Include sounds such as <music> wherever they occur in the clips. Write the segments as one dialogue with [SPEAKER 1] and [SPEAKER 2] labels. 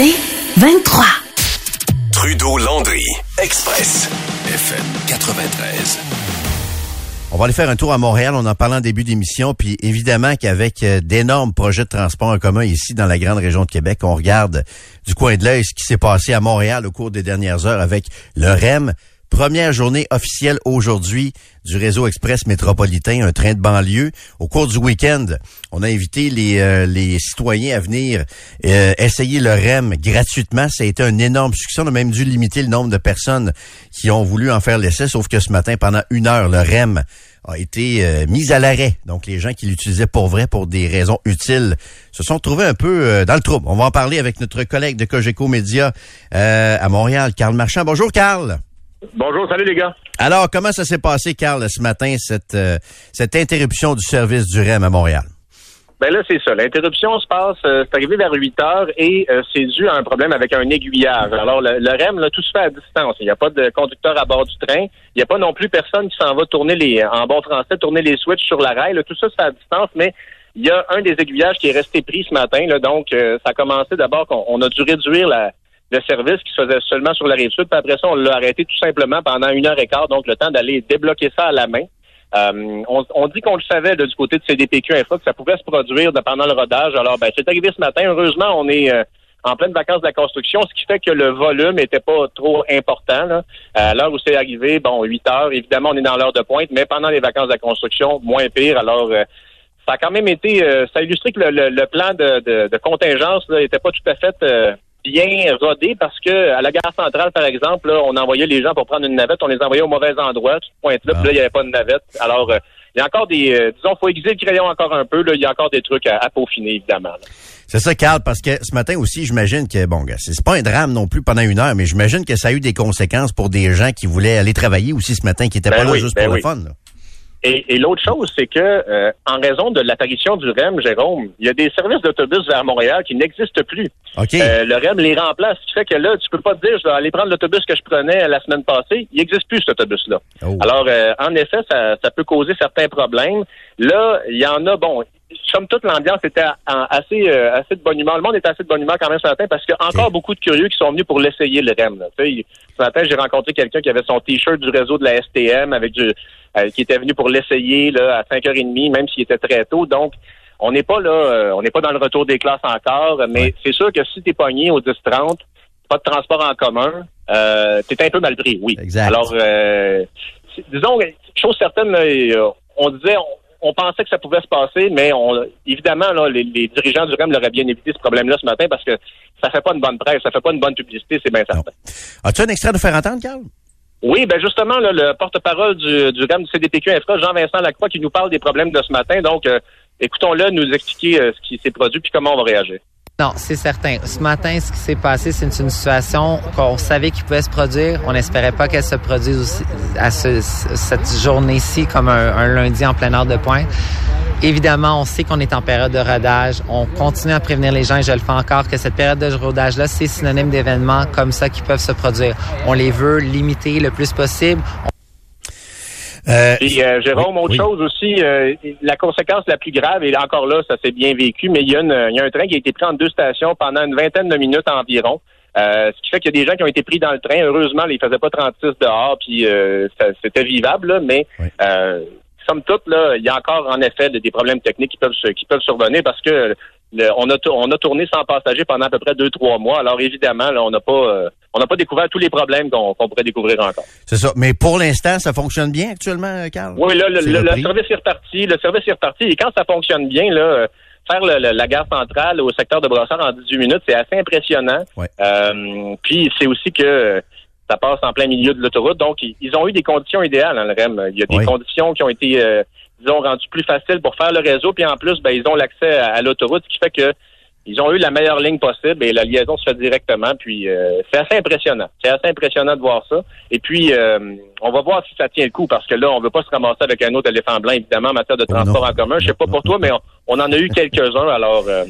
[SPEAKER 1] C'est 23.
[SPEAKER 2] Trudeau-Landry, Express, FM 93.
[SPEAKER 3] On va aller faire un tour à Montréal, on en parlait en début d'émission, puis évidemment qu'avec euh, d'énormes projets de transport en commun ici dans la grande région de Québec, on regarde du coin de l'œil ce qui s'est passé à Montréal au cours des dernières heures avec le REM. Première journée officielle aujourd'hui du réseau express métropolitain, un train de banlieue. Au cours du week-end, on a invité les, euh, les citoyens à venir euh, essayer le REM gratuitement. Ça a été un énorme succès. On a même dû limiter le nombre de personnes qui ont voulu en faire l'essai, sauf que ce matin, pendant une heure, le REM a été euh, mis à l'arrêt. Donc, les gens qui l'utilisaient pour vrai, pour des raisons utiles, se sont trouvés un peu dans le trouble. On va en parler avec notre collègue de Cogeco Média à Montréal, Carl Marchand. Bonjour, Carl.
[SPEAKER 4] Bonjour, salut les gars.
[SPEAKER 3] Alors, comment ça s'est passé, Carl, ce matin, cette, euh, cette interruption du service du REM à Montréal?
[SPEAKER 4] Ben là, c'est ça. L'interruption se passe, euh, c'est arrivé vers 8 heures et euh, c'est dû à un problème avec un aiguillage. Alors, le, REM, là, tout se fait à distance. Il n'y a pas de conducteur à bord du train. Il n'y a pas non plus personne qui s'en va tourner les, en bon français, tourner les switches sur la rail. Tout ça se fait à distance, mais il y a un des aiguillages qui est resté pris ce matin. Là, donc, ça a commencé d'abord qu'on a dû réduire la, le service qui se faisait seulement sur la rive sud. Puis après ça, on l'a arrêté tout simplement pendant une heure et quart, donc le temps d'aller débloquer ça à la main. Euh, on, dit qu'on le savait du côté de CDPQ Info que ça pouvait se produire pendant le rodage. Alors, ben, c'est arrivé ce matin. Heureusement, on est euh, en pleine vacances de la construction, ce qui fait que le volume n'était pas trop important. Là. À l'heure où c'est arrivé, bon, 8 heures, évidemment, on est dans l'heure de pointe, mais pendant les vacances de la construction, moins pire. Alors, euh, ça a quand même été, ça a illustré que le, plan de, de, contingence n'était pas tout à fait bien rodé parce que à la gare centrale, par exemple, on envoyait les gens pour prendre une navette, on les envoyait au mauvais endroit, ce point-là, puis là, il n'y avait pas de navette. Alors, euh, il y a encore des, euh, disons, faut aiguiser le crayon encore un peu, là, il y a encore des trucs à, peaufiner, évidemment.
[SPEAKER 3] C'est ça, Carl, parce que ce matin aussi, j'imagine que, bon, c'est pas un drame non plus pendant une heure, mais j'imagine que ça a eu des conséquences pour des gens qui voulaient aller travailler aussi ce matin, qui n'étaient ben pas là juste pour ben le fun. Là.
[SPEAKER 4] Et, l'autre chose, c'est que euh, en raison de l'apparition du REM, Jérôme, il y a des services d'autobus vers Montréal qui n'existent plus.
[SPEAKER 3] Euh,
[SPEAKER 4] le REM les remplace. Ce qui fait que là, tu peux pas te dire, je vais aller prendre l'autobus que je prenais la semaine passée. Il n'existe plus cet autobus-là. Oh. Alors, euh, en effet, ça, ça peut causer certains problèmes. Là, il y en a, bon, somme toute, l'ambiance était assez, euh, assez de bonne humeur. Le monde était assez de bonne humeur quand même ce matin parce qu'il y a encore beaucoup de curieux qui sont venus pour l'essayer, le REM. Ce matin, j'ai rencontré quelqu'un qui avait son T-shirt du réseau de la STM avec du, euh, qui était venu pour l'essayer là, à 5h30, même s'il était très tôt. Donc, on n'est pas là, euh, on n'est pas dans le retour des classes encore, mais c'est sûr que si tu es pogné au 10-30, pas de transport en commun, euh, t'es un peu mal pris, oui.
[SPEAKER 3] Exact.
[SPEAKER 4] Alors, disons, chose certaine, on disait, on pensait que ça pouvait se passer, mais on, évidemment, là, les, dirigeants du REM l'auraient bien évité ce problème-là ce matin parce que ça fait pas une bonne presse, ça fait pas une bonne publicité, c'est bien certain.
[SPEAKER 3] As-tu un extrait de faire entendre, Carl?
[SPEAKER 4] Oui, ben justement, le porte-parole du, du REM du CDPQ Infra, Jean-Vincent Lacroix, qui nous parle des problèmes de ce matin. Donc, euh, écoutons-le nous expliquer euh, ce qui s'est produit puis comment on va réagir.
[SPEAKER 5] Non, c'est certain. Ce matin, ce qui s'est passé, c'est une, situation qu'on savait qu'il pouvait se produire. On n'espérait pas qu'elle se produise aussi à cette journée-ci comme un, lundi en plein heure de pointe. Évidemment, on sait qu'on est en période de rodage. On continue à prévenir les gens et je le fais encore que cette période de rodage-là, c'est synonyme d'événements comme ça qui peuvent se produire. On les veut limiter le plus possible.
[SPEAKER 4] Euh, euh, Jérôme, autre chose aussi, euh, la conséquence la plus grave, et encore là, ça s'est bien vécu, mais il y, a il y a un train qui a été pris en deux stations pendant une vingtaine de minutes environ. ce qui fait qu'il y a des gens qui ont été pris dans le train. Heureusement, ils faisaient pas 36 dehors, puis c'était vivable, mais somme toute, là, il y a encore en effet des problèmes techniques qui peuvent qui peuvent survenir parce que on, a, on a tourné sans passager pendant à peu près deux, trois mois. Alors évidemment, là, on n'a pas euh, on n'a pas découvert tous les problèmes qu'on pourrait découvrir encore.
[SPEAKER 3] C'est ça. Mais pour l'instant, ça fonctionne bien actuellement, Carl?
[SPEAKER 4] Oui, là, le, service est reparti. Le service est reparti. Et quand ça fonctionne bien, là, faire la gare centrale au secteur de Brossard en 18 minutes, c'est assez impressionnant. Euh, puis c'est aussi que ça passe en plein milieu de l'autoroute. Donc, ils ont eu des conditions idéales, dans le REM. Il y a des conditions qui ont été euh, ont rendu plus facile pour faire le réseau. Puis en plus, ben, ils ont l'accès à, l'autoroute, ce qui fait que ils ont eu la meilleure ligne possible et la liaison se fait directement. Puis euh, c'est assez impressionnant. C'est assez impressionnant de voir ça. Et puis euh, on va voir si ça tient le coup parce que là, on veut pas se ramasser avec un autre éléphant blanc, évidemment, en matière de oh transport en commun. Je sais pas pour toi, mais on, en a eu <laughs> quelques-uns. Alors euh,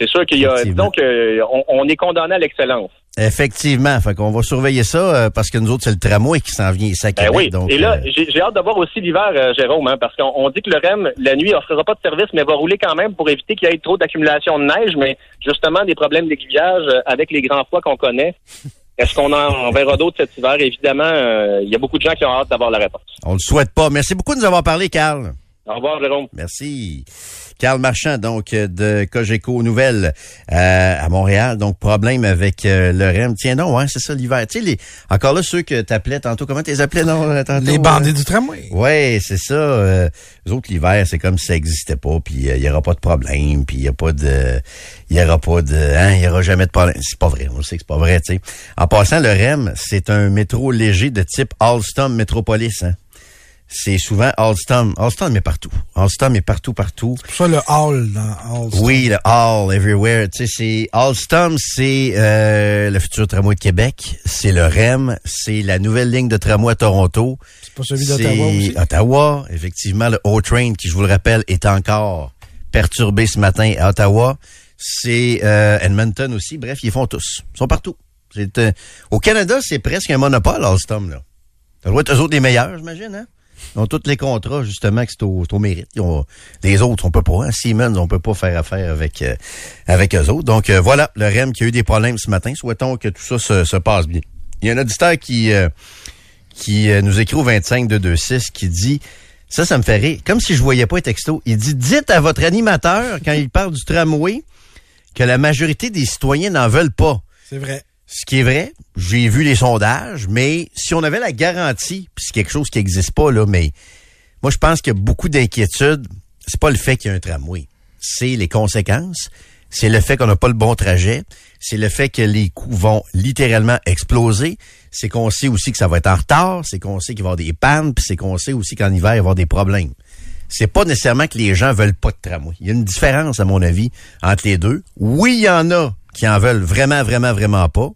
[SPEAKER 4] C'est sûr qu'il y a, donc, on, on est condamné à l'excellence.
[SPEAKER 3] Effectivement, fait qu'on va surveiller ça euh, parce que nous autres c'est le tramway qui s'en vient ici à
[SPEAKER 4] ben oui.
[SPEAKER 3] Donc,
[SPEAKER 4] Et là, euh, j'ai hâte de voir aussi l'hiver, euh, Jérôme, hein, parce qu'on dit que le REM la nuit offrira pas de service, mais va rouler quand même pour éviter qu'il y ait trop d'accumulation de neige, mais justement des problèmes d'aiguillage avec les grands froids qu'on connaît. Est-ce qu'on en verra d'autres cet hiver? Évidemment, il y a beaucoup de gens qui ont hâte d'avoir la réponse.
[SPEAKER 3] On le souhaite pas. Merci beaucoup de nous avoir parlé, Carl.
[SPEAKER 4] Au revoir, Jérôme.
[SPEAKER 3] Merci. Carl Marchand, donc, euh, de Cogeco Nouvelles euh, à Montréal. Donc, problème avec euh, le REM. Tiens non, hein, c'est ça l'hiver. Tu sais, les, encore là, ceux que t'appelais tantôt, comment t'es appelais non, tantôt?
[SPEAKER 1] Les bandits du tramway.
[SPEAKER 3] Ouais, c'est ça. Euh, les autres, l'hiver, c'est comme si ça existait pas, puis il y aura pas de problème, puis il y a pas de... Il y aura pas de... Hein, il y aura jamais de problème. C'est pas vrai, on sait que c'est pas vrai, tu sais. En passant, le REM, c'est un métro léger de type Alstom Metropolis, hein c'est souvent Alstom. Alstom est partout. Alstom est partout, partout.
[SPEAKER 1] C'est ça le Hall dans Alstom.
[SPEAKER 3] Oui, le Hall, everywhere. Tu sais, c'est Alstom, c'est euh, le futur tramway de Québec. C'est le REM. C'est la nouvelle ligne de tramway à Toronto.
[SPEAKER 1] C'est pas celui d'Ottawa aussi?
[SPEAKER 3] Ottawa, effectivement. Le O-Train, qui, je vous le rappelle, est encore perturbé ce matin à Ottawa. C'est euh, Edmonton aussi. Bref, ils font tous. Ils sont partout. Euh, au Canada, c'est presque un monopole, Alstom, là. Ça doit être eux autres les meilleurs, j'imagine, hein? Ils ont tous les contrats, justement, que c'est au, mérite. les autres, on peut pas. Siemens, on peut pas faire affaire avec euh, avec eux autres. Donc, euh, voilà, le REM qui a eu des problèmes ce matin. Souhaitons que tout ça se, se passe bien. Il y a un auditeur qui, euh, qui nous écrit au 25 de 26 qui dit... Ça, ça me fait rire. Comme si je voyais pas un texto. Il dit, dites à votre animateur, quand il parle du tramway, que la majorité des citoyens n'en veulent pas.
[SPEAKER 1] C'est vrai.
[SPEAKER 3] Ce qui est vrai, j'ai vu les sondages, mais si on avait la garantie, puis c'est quelque chose qui n'existe pas, là, mais moi, je pense qu'il y a beaucoup d'inquiétudes. C'est pas le fait qu'il y a un tramway. C'est les conséquences. C'est le fait qu'on n'a pas le bon trajet. C'est le fait que les coûts vont littéralement exploser. C'est qu'on sait aussi que ça va être en retard. C'est qu'on sait qu'il va y avoir des pannes. Puis c'est qu'on sait aussi qu'en hiver, il va y avoir des problèmes. C'est pas nécessairement que les gens veulent pas de tramway. Il y a une différence, à mon avis, entre les deux. Oui, il y en a qui en veulent vraiment, vraiment, vraiment pas,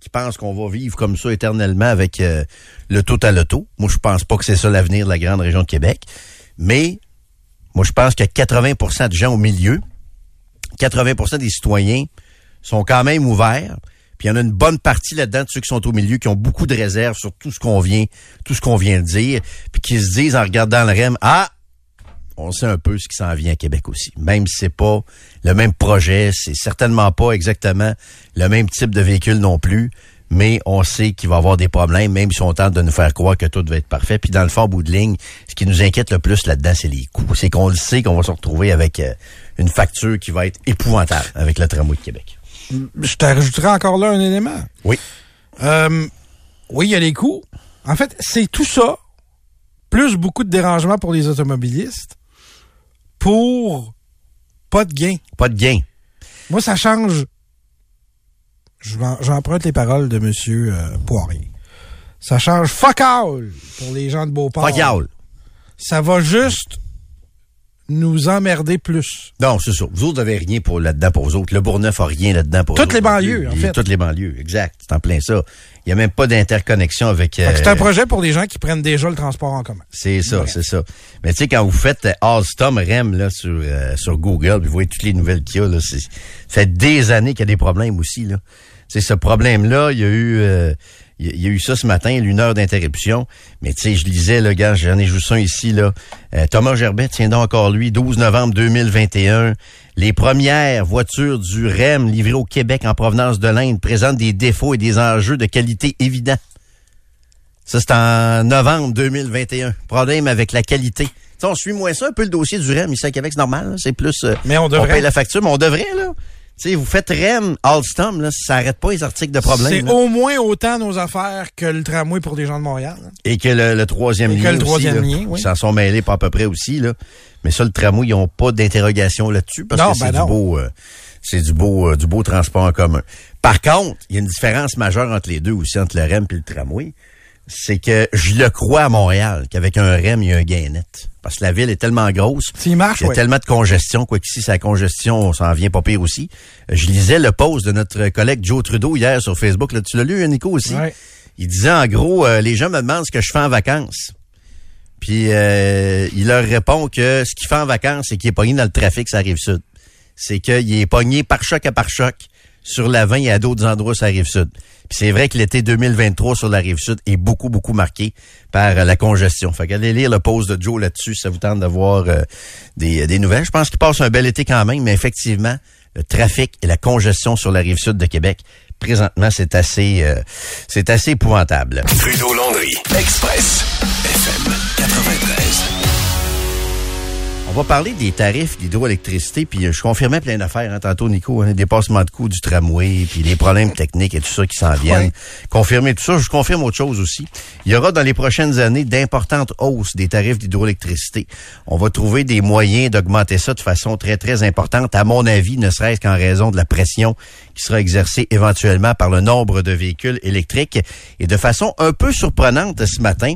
[SPEAKER 3] qui pensent qu'on va vivre comme ça éternellement avec euh, le tout à l'auto. Moi, je pense pas que c'est ça l'avenir de la grande région de Québec. Mais moi, je pense que 80% de gens au milieu, 80% des citoyens sont quand même ouverts. Puis il y en a une bonne partie là-dedans de ceux qui sont au milieu qui ont beaucoup de réserves sur tout ce qu'on vient, tout ce qu'on vient de dire, puis qui se disent en regardant le REM, ah, on sait un peu ce qui s'en vient à Québec aussi. Même si c'est pas le même projet, c'est certainement pas exactement le même type de véhicule non plus, mais on sait qu'il va y avoir des problèmes, même si on tente de nous faire croire que tout va être parfait. Puis dans le fond, bout de ligne, ce qui nous inquiète le plus là-dedans, c'est les coûts. C'est qu'on le sait qu'on va se retrouver avec euh, une facture qui va être épouvantable avec le tramway de Québec.
[SPEAKER 1] Je t'ajouterai encore là un élément.
[SPEAKER 3] Oui.
[SPEAKER 1] Euh, oui, il y a les coûts. En fait, c'est tout ça, plus beaucoup de dérangements pour les automobilistes, pour pas de gain.
[SPEAKER 3] Pas de gain.
[SPEAKER 1] Moi, ça change. J'emprunte les paroles de M. Euh, Poirier. Ça change fuck all pour les gens de Beauport.
[SPEAKER 3] Fuck all.
[SPEAKER 1] Ça va juste nous emmerder plus.
[SPEAKER 3] Non, c'est ça. Vous autres n'avez rien pour là-dedans pour vous autres. Le Bourgneuf a rien là-dedans pour
[SPEAKER 1] Toutes les banlieues, en fait.
[SPEAKER 3] Toutes les banlieues, exact. C'est en plein ça. Il n'y a même pas d'interconnexion avec...
[SPEAKER 1] c'est un euh, projet pour les gens qui prennent déjà le transport en commun.
[SPEAKER 3] C'est ça, c'est ça. Mais tu sais, quand vous faites Alstom REM là, sur, euh, sur Google, puis vous voyez toutes les nouvelles qu'il y a, là, ça fait des années qu'il y a des problèmes aussi. Là. C'est ce problème-là, il y a eu... Euh, il y a eu ça ce matin, une heure d'interruption. Mais tu sais, je lisais, le gars, j'en ai juste un ici, là. Euh, Thomas Gerbet, tiens donc encore lui, 12 novembre 2021. Les premières voitures du REM livrées au Québec en provenance de l'Inde présentent des défauts et des enjeux de qualité évidents. Ça, c'est en novembre 2021. Problème avec la qualité. sais, on suit moins ça, un peu le dossier du REM ici à Québec, c'est normal. C'est plus... Euh,
[SPEAKER 1] mais on devrait.
[SPEAKER 3] On paye la facture, mais on devrait, là sais, vous faites REM, Alstom, là, ça n'arrête pas les articles de problème.
[SPEAKER 1] C'est au moins autant nos affaires que le tramway pour des gens de Montréal.
[SPEAKER 3] Et que le, troisième lien.
[SPEAKER 1] Que le troisième lien, oui.
[SPEAKER 3] Ils s'en sont mêlés pas à peu près aussi, là. Mais ça, le tramway, ils n'ont pas d'interrogation là-dessus parce que c'est ben du beau, euh, c'est du beau, euh, du beau transport en commun. Par contre, il y a une différence majeure entre les deux aussi, entre le REM et le tramway c'est que je le crois à Montréal, qu'avec un REM, il y a un gain net. Parce que la ville est tellement grosse.
[SPEAKER 1] il marche,
[SPEAKER 3] y a tellement de congestion. Quoi qu'ici, sa congestion, on s'en vient pas pire aussi. Je lisais le post de notre collègue Joe Trudeau hier sur Facebook. Là, tu l'as lu, Nico, aussi? Il disait, en gros, euh, les gens me demandent ce que je fais en vacances. Puis, euh, il leur répond que ce qu'il fait en vacances, c'est qu'il est pogné dans le trafic, ça arrive sud. c'est qu'il est pogné par choc à par choc sur la 20 et à d'autres endroits sur la rive sud. Puis c'est vrai que l'été 2023 sur la rive sud est beaucoup, beaucoup marqué par euh, la congestion. Fait qu'allez lire le post de Joe là-dessus, ça vous tente d'avoir euh, des, des nouvelles. Je pense qu'il passe un bel été quand même, mais effectivement, le trafic et la congestion sur la rive sud de Québec, présentement, c'est assez, euh, c'est assez épouvantable.
[SPEAKER 2] Trudeau Landry, Express, FM 93.
[SPEAKER 3] On va parler des tarifs d'hydroélectricité, puis je confirmais plein d'affaires hein, tantôt, Nico, hein, les dépassements de coûts du tramway, puis les problèmes techniques et tout ça qui s'en viennent. Confirmer tout ça, je confirme autre chose aussi. Il y aura dans les prochaines années d'importantes hausses des tarifs d'hydroélectricité. On va trouver des moyens d'augmenter ça de façon très, très importante, à mon avis, ne serait-ce qu'en raison de la pression qui sera exercée éventuellement par le nombre de véhicules électriques. Et de façon un peu surprenante ce matin,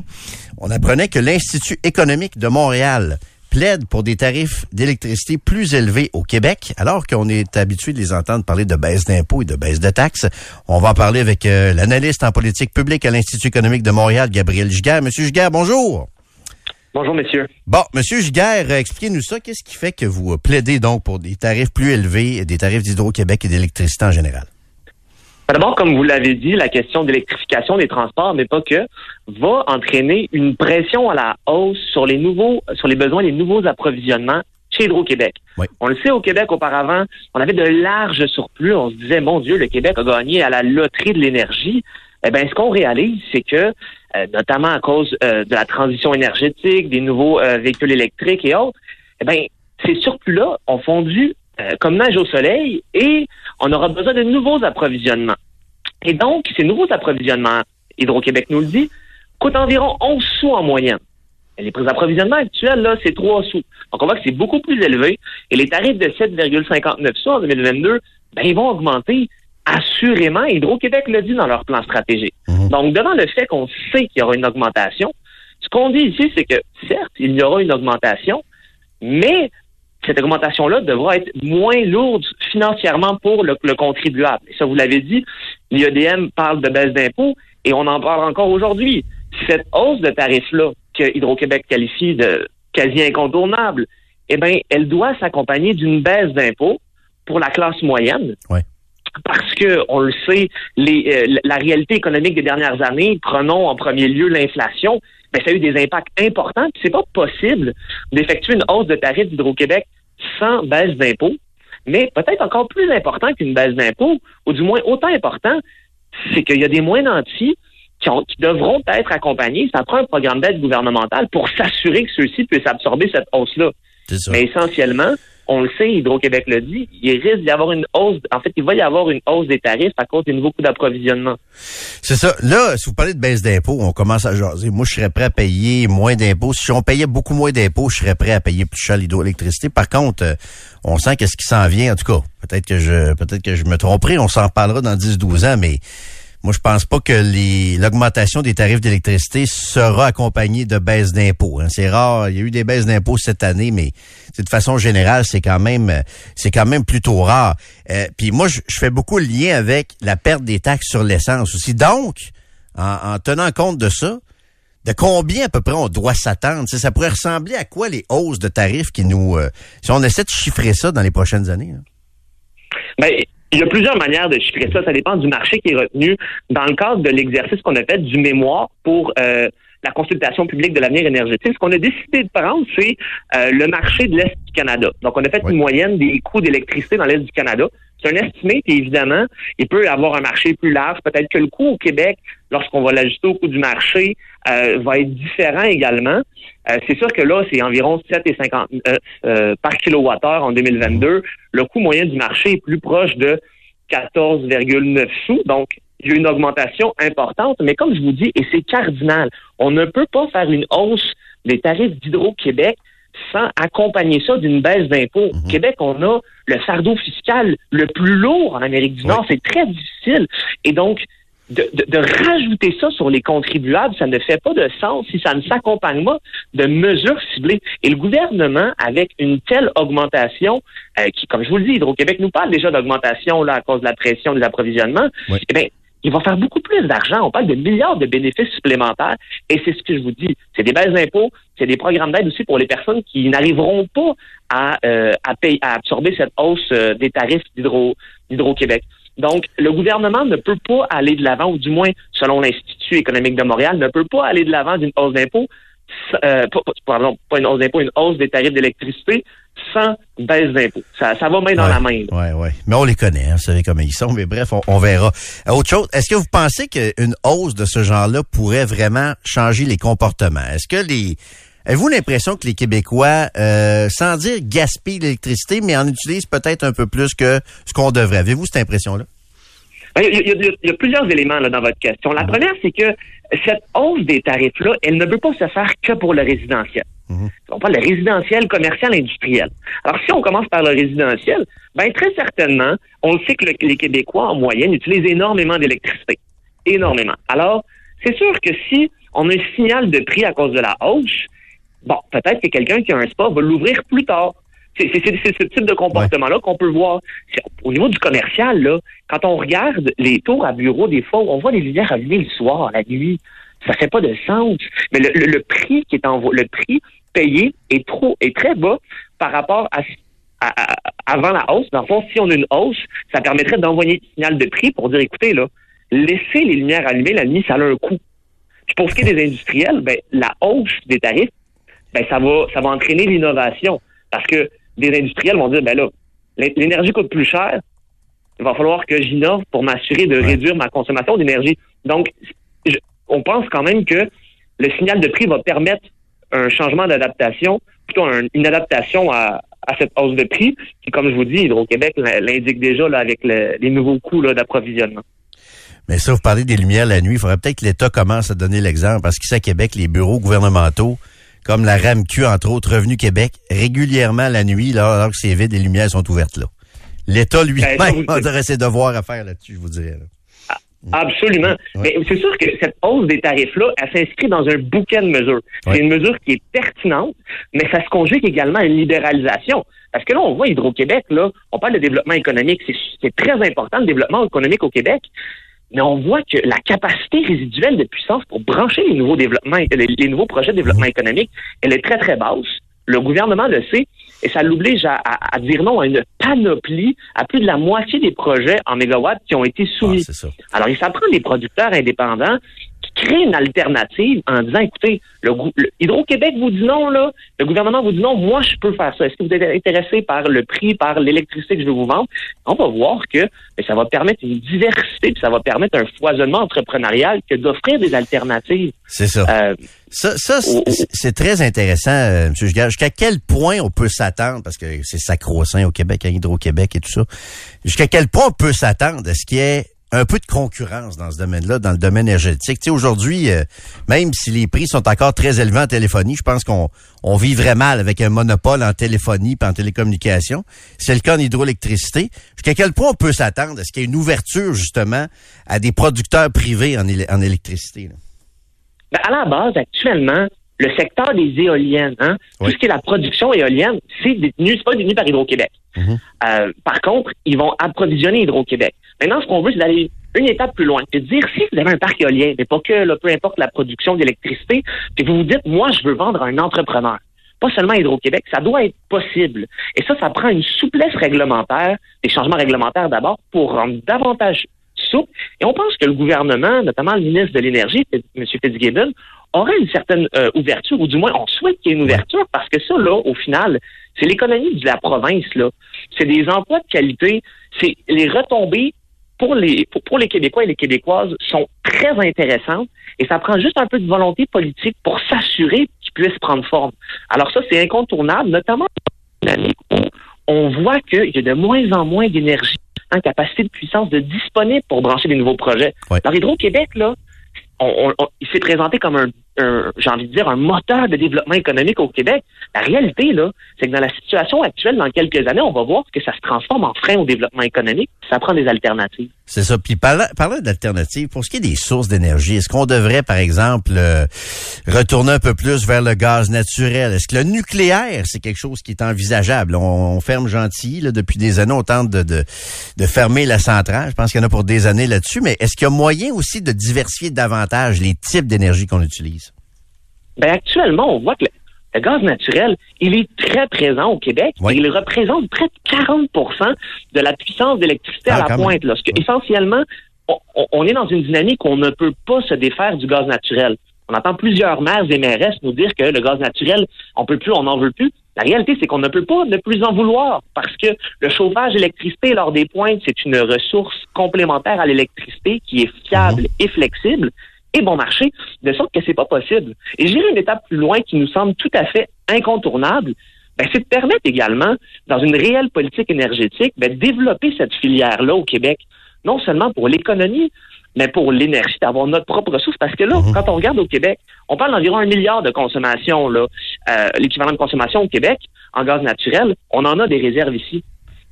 [SPEAKER 3] on apprenait que l'Institut économique de Montréal plaide pour des tarifs d'électricité plus élevés au Québec, alors qu'on est habitué de les entendre parler de baisse d'impôts et de baisse de taxes. On va en parler avec euh, l'analyste en politique publique à l'Institut économique de Montréal, Gabriel Giguère. Monsieur Giguère, bonjour.
[SPEAKER 6] Bonjour, monsieur.
[SPEAKER 3] Bon, Monsieur Giguère, euh, expliquez-nous ça. Qu'est-ce qui fait que vous plaidez donc pour des tarifs plus élevés, des tarifs d'Hydro-Québec et d'électricité en général?
[SPEAKER 6] D'abord, comme vous l'avez dit, la question d'électrification des transports, mais pas que, va entraîner une pression à la hausse sur les nouveaux, sur les besoins des nouveaux approvisionnements chez Hydro-Québec.
[SPEAKER 3] Oui.
[SPEAKER 6] On le sait au Québec auparavant, on avait de larges surplus. On se disait, mon Dieu, le Québec a gagné à la loterie de l'énergie. Eh bien, ce qu'on réalise, c'est que, euh, notamment à cause euh, de la transition énergétique, des nouveaux euh, véhicules électriques et autres, eh bien, ces surplus-là ont fondu euh, comme neige au soleil et on aura besoin de nouveaux approvisionnements. Et donc, ces nouveaux approvisionnements, Hydro-Québec nous le dit, coûtent environ 11 sous en moyenne. Et les prix d'approvisionnement actuels, là, c'est 3 sous. Donc, on voit que c'est beaucoup plus élevé. Et les tarifs de 7,59 sous en 2022, ben, ils vont augmenter assurément. Hydro-Québec l'a dit dans leur plan stratégique. Donc, devant le fait qu'on sait qu'il y aura une augmentation, ce qu'on dit ici, c'est que, certes, il y aura une augmentation, mais cette augmentation-là devra être moins lourde financièrement pour le, le contribuable. Et ça, vous l'avez dit, l'IEDM parle de baisse d'impôts et on en parle encore aujourd'hui. Cette hausse de tarifs-là que Hydro-Québec qualifie de quasi incontournable, eh bien, elle doit s'accompagner d'une baisse d'impôts pour la classe moyenne.
[SPEAKER 3] Ouais.
[SPEAKER 6] Parce que, on le sait, les, euh, la réalité économique des dernières années, prenons en premier lieu l'inflation, ben, ça a eu des impacts importants. C'est pas possible d'effectuer une hausse de tarifs d'Hydro-Québec sans baisse d'impôts. Mais peut-être encore plus important qu'une baisse d'impôts, ou du moins autant important, c'est qu'il y a des moyens nantis qui, ont- qui devront être accompagnés. Ça prend un programme d'aide gouvernementale pour s'assurer que ceux-ci puissent absorber cette hausse-là. Mais essentiellement, on le sait, Hydro-Québec le dit, il risque d'y avoir une hausse, en fait, il va y avoir une hausse des tarifs à cause des nouveaux coûts d'approvisionnement.
[SPEAKER 3] C'est ça. Là, si vous parlez de baisse d'impôts, on commence à jaser. Moi, je serais prêt à payer moins d'impôts. Si on payait beaucoup moins d'impôts, je serais prêt à payer plus cher l'hydroélectricité. Par contre, euh, on sent qu'est-ce qui s'en vient. En tout cas, peut-être que je peut-être que je me tromperai. On s'en reparlera dans 10-12 ans, mais moi, je pense pas que l'augmentation des tarifs d'électricité sera accompagnée de baisse d'impôts. hein. C'est rare. Il y a eu des baisses d'impôts cette année, mais de façon générale, c'est quand même c'est quand même plutôt rare. Euh, Puis moi, je, je fais beaucoup le lien avec la perte des taxes sur l'essence aussi. Donc, en, en tenant compte de ça, de combien à peu près on doit s'attendre? Ça pourrait ressembler à quoi les hausses de tarifs qui nous... euh, si on essaie de chiffrer ça dans les prochaines années?
[SPEAKER 6] Ben, il y a plusieurs manières de chiffrer ça. Ça dépend du marché qui est retenu dans le cadre de l'exercice qu'on a fait du mémoire pour euh, la consultation publique de l'avenir énergétique. Ce qu'on a décidé de prendre, c'est euh, le marché de l'Est du Canada. Donc, on a fait
[SPEAKER 3] Oui.
[SPEAKER 6] une moyenne des coûts d'électricité dans l'Est du Canada. C'est un estimé, évidemment, il peut avoir un marché plus large. Peut-être que le coût au Québec, lorsqu'on va l'ajuster au coût du marché, euh, va être différent également. Euh, c'est sûr que là, c'est environ 7,50 euh, euh, par kilowattheure en 2022. Le coût moyen du marché est plus proche de 14,9 sous. Donc, il y a une augmentation importante. Mais comme je vous dis, et c'est cardinal, on ne peut pas faire une hausse des tarifs d'Hydro-Québec sans accompagner ça d'une baisse d'impôts. Au Québec, on a le fardeau fiscal le plus lourd en Amérique du Nord. C'est très difficile. Et donc, de, de- de rajouter ça sur les contribuables, ça ne fait pas de sens si ça ne s'accompagne pas de mesures ciblées. Et le gouvernement, avec une telle augmentation, euh, qui, comme je vous le dis, Hydro-Québec nous parle déjà d'augmentation là à cause de la pression des approvisionnements,
[SPEAKER 3] Oui.
[SPEAKER 6] eh bien, il va faire beaucoup plus d'argent. On parle de milliards de bénéfices supplémentaires. Et c'est ce que je vous dis. C'est des baisses d'impôts, c'est des programmes d'aide aussi pour les personnes qui n'arriveront pas à, euh, à, payer, à absorber cette hausse euh, des tarifs d'Hydro, d'Hydro-Québec. Donc, le gouvernement ne peut pas aller de l'avant, ou du moins, selon l'Institut économique de Montréal, ne peut pas aller de l'avant d'une hausse d'impôts, euh, pardon, pas une hausse d'impôts, une hausse des tarifs d'électricité sans baisse d'impôts. Ça, ça va main dans la main.
[SPEAKER 3] Oui, oui. Mais on les connaît, hein, vous savez comment ils sont. Mais bref, on, on verra. Euh, autre chose, est-ce que vous pensez qu'une hausse de ce genre-là pourrait vraiment changer les comportements? Est-ce que les... Avez-vous l'impression que les Québécois, euh, sans dire gaspillent l'électricité, mais en utilisent peut-être un peu plus que ce qu'on devrait? Avez-vous cette impression-là?
[SPEAKER 6] Ben, Il y, a, il y a- il y a plusieurs éléments là, dans votre question. La première, c'est que cette hausse des tarifs-là, elle ne peut pas se faire que pour le résidentiel. On parle de résidentiel, commercial, industriel. Alors, si on commence par le résidentiel, ben très certainement, on le sait que le- les Québécois, en moyenne, utilisent énormément d'électricité. Énormément. Alors, c'est sûr que si on a un signal de prix à cause de la hausse, bon, peut-être que quelqu'un qui a un spa va l'ouvrir plus tard. C'est ce type de comportement-là qu'on peut voir. Au niveau du commercial, là, quand on regarde les tours à bureau, des fois, on voit les lumières allumées le soir, la nuit. Ça fait pas de sens. Mais le, le- prix qui est en le prix payé est trop est très bas par rapport à- avant la hausse. Dans le fond, si on a une hausse, ça permettrait d'envoyer un signal de prix pour dire écoutez, là, laissez les lumières allumées la nuit, ça a un coût. Puis pour ce qui est des industriels, ben, la hausse des tarifs, ben, ça va, ça va entraîner l'innovation. Parce que des industriels vont dire, ben là, l'é- l'énergie coûte plus cher, il va falloir que j'innove pour m'assurer de réduire ma consommation d'énergie. Donc, je- on pense quand même que le signal de prix va permettre un changement d'adaptation, plutôt un- une adaptation à, à cette hausse de prix. Puis comme je vous dis, Hydro-Québec l'indique déjà là, avec le- les nouveaux coûts d'approvisionnement.
[SPEAKER 3] Mais ça, vous parlez des lumières la nuit. Il faudrait peut-être que l'État commence à donner l'exemple. Parce qu'ici à Québec, les bureaux gouvernementaux, comme la RAMQ, entre autres, Revenu Québec, régulièrement la nuit, là, alors que c'est vide, les lumières sont ouvertes là. L'État
[SPEAKER 6] Ben,
[SPEAKER 3] lui-même
[SPEAKER 6] vous- <laughs>
[SPEAKER 3] aurait ses devoirs à faire là-dessus, je vous dirais. là.
[SPEAKER 6] Absolument.
[SPEAKER 3] Ouais.
[SPEAKER 6] Mais c'est sûr que cette hausse des tarifs-là, elle s'inscrit dans un bouquet de mesures.
[SPEAKER 3] Ouais.
[SPEAKER 6] C'est une mesure qui est pertinente, mais ça se conjugue également à une libéralisation. Parce que là, on voit Hydro-Québec, là, on parle de développement économique. C'est très important, le développement économique au Québec. Mais on voit que la capacité résiduelle de puissance pour brancher les nouveaux développements, les, les nouveaux projets de développement économique, elle est très, très basse. Le gouvernement le sait et ça l'oblige à, à- à dire non à une panoplie à plus de la moitié des projets en mégawatts qui ont été
[SPEAKER 3] Ah,
[SPEAKER 6] soumis.
[SPEAKER 3] ça.
[SPEAKER 6] Alors, il s'apprend des producteurs indépendants créent une alternative en disant, écoutez, le, le- Hydro-Québec vous dit non, là, le gouvernement vous dit non, moi, je peux faire ça. Est-ce que vous êtes intéressé par le prix, par l'électricité que je vais vous vendre? On va voir que ben, ça va permettre une diversité, puis ça va permettre un foisonnement entrepreneurial que d'offrir des alternatives.
[SPEAKER 3] C'est ça.
[SPEAKER 6] Euh,
[SPEAKER 3] Ça, ça c'est très intéressant, euh, M. Gigard. Jusqu'à quel point on peut s'attendre, parce que c'est sacro-saint au Québec, à Hydro-Québec et tout ça, jusqu'à quel point on peut s'attendre à ce qu'il y ait un peu de concurrence dans ce domaine-là, dans le domaine énergétique. Tu sais, aujourd'hui, euh, même si les prix sont encore très élevés en téléphonie, je pense qu'on on vivrait mal avec un monopole en téléphonie et en télécommunication. C'est le cas en hydroélectricité. Jusqu'à quel point on peut s'attendre à ce qu'il y ait une ouverture, justement, à des producteurs privés en, éle- en électricité?
[SPEAKER 6] Ben, à la base, actuellement, le secteur des éoliennes, hein,
[SPEAKER 3] Oui.
[SPEAKER 6] tout ce qui est la production éolienne, c'est détenu, c'est pas détenu par Hydro-Québec.
[SPEAKER 3] Mhm.
[SPEAKER 6] Euh, par contre, ils vont approvisionner Hydro-Québec. Maintenant, ce qu'on veut, c'est d'aller une étape plus loin. C'est de dire, si vous avez un parc éolien, mais pas que, là, peu importe la production d'électricité, puis vous vous dites, moi, je veux vendre à un entrepreneur. Pas seulement Hydro-Québec, ça doit être possible. Et ça, ça prend une souplesse réglementaire, des changements réglementaires d'abord, pour rendre davantage souple. Et on pense que le gouvernement, notamment le ministre de l'Énergie, M. Fitzgibbon, aurait une certaine euh, ouverture, ou du moins on souhaite qu'il y ait une ouverture, parce que ça, là, au final, c'est l'économie de la province, là. C'est des emplois de qualité, c'est les retombées pour les pour, pour les Québécois et les Québécoises sont très intéressantes et ça prend juste un peu de volonté politique pour s'assurer qu'ils puissent prendre forme. Alors ça, c'est incontournable, notamment dans où on voit qu'il y a de moins en moins d'énergie en capacité de puissance de disponible pour brancher des nouveaux projets.
[SPEAKER 3] Ouais.
[SPEAKER 6] Alors Hydro-Québec, là, on- on- il s'est présenté comme un j'ai envie de dire, un moteur de développement économique au Québec. La réalité, là, c'est que dans la situation actuelle, dans quelques années, on va voir que ça se transforme en frein au développement économique. Ça prend des alternatives.
[SPEAKER 3] C'est ça. Puis parlant, d'alternatives, pour ce qui est des sources d'énergie, est-ce qu'on devrait, par exemple, euh, retourner un peu plus vers le gaz naturel? Est-ce que le nucléaire, c'est quelque chose qui est envisageable? On, ferme gentil, là, depuis des années, on tente de, de, de fermer la centrale. Je pense qu'il y en a pour des années là-dessus, mais est-ce qu'il y a moyen aussi de diversifier davantage les types d'énergie qu'on utilise?
[SPEAKER 6] Ben, actuellement, on voit que le, gaz naturel, il est très présent au Québec. Il représente près de 40% de la puissance d'électricité à ah, la pointe. Là, essentiellement, on, est dans une dynamique où on ne peut pas se défaire du gaz naturel. On entend plusieurs maires et mairesses nous dire que le gaz naturel, on peut plus, on n'en veut plus. La réalité, c'est qu'on ne peut pas ne plus en vouloir parce que le chauffage électricité lors des pointes, c'est une ressource complémentaire à l'électricité qui est fiable mhm. et flexible et bon marché, de sorte que c'est pas possible. Et j'irai une étape plus loin qui nous semble tout à fait incontournable, ben, c'est de permettre également, dans une réelle politique énergétique, ben, de développer cette filière-là au Québec, non seulement pour l'économie, mais pour l'énergie, d'avoir notre propre ressource. Parce que là, mhm. quand on regarde au Québec, on parle d'environ un milliard de consommation, là, euh, l'équivalent de consommation au Québec en gaz naturel. On en a des réserves ici.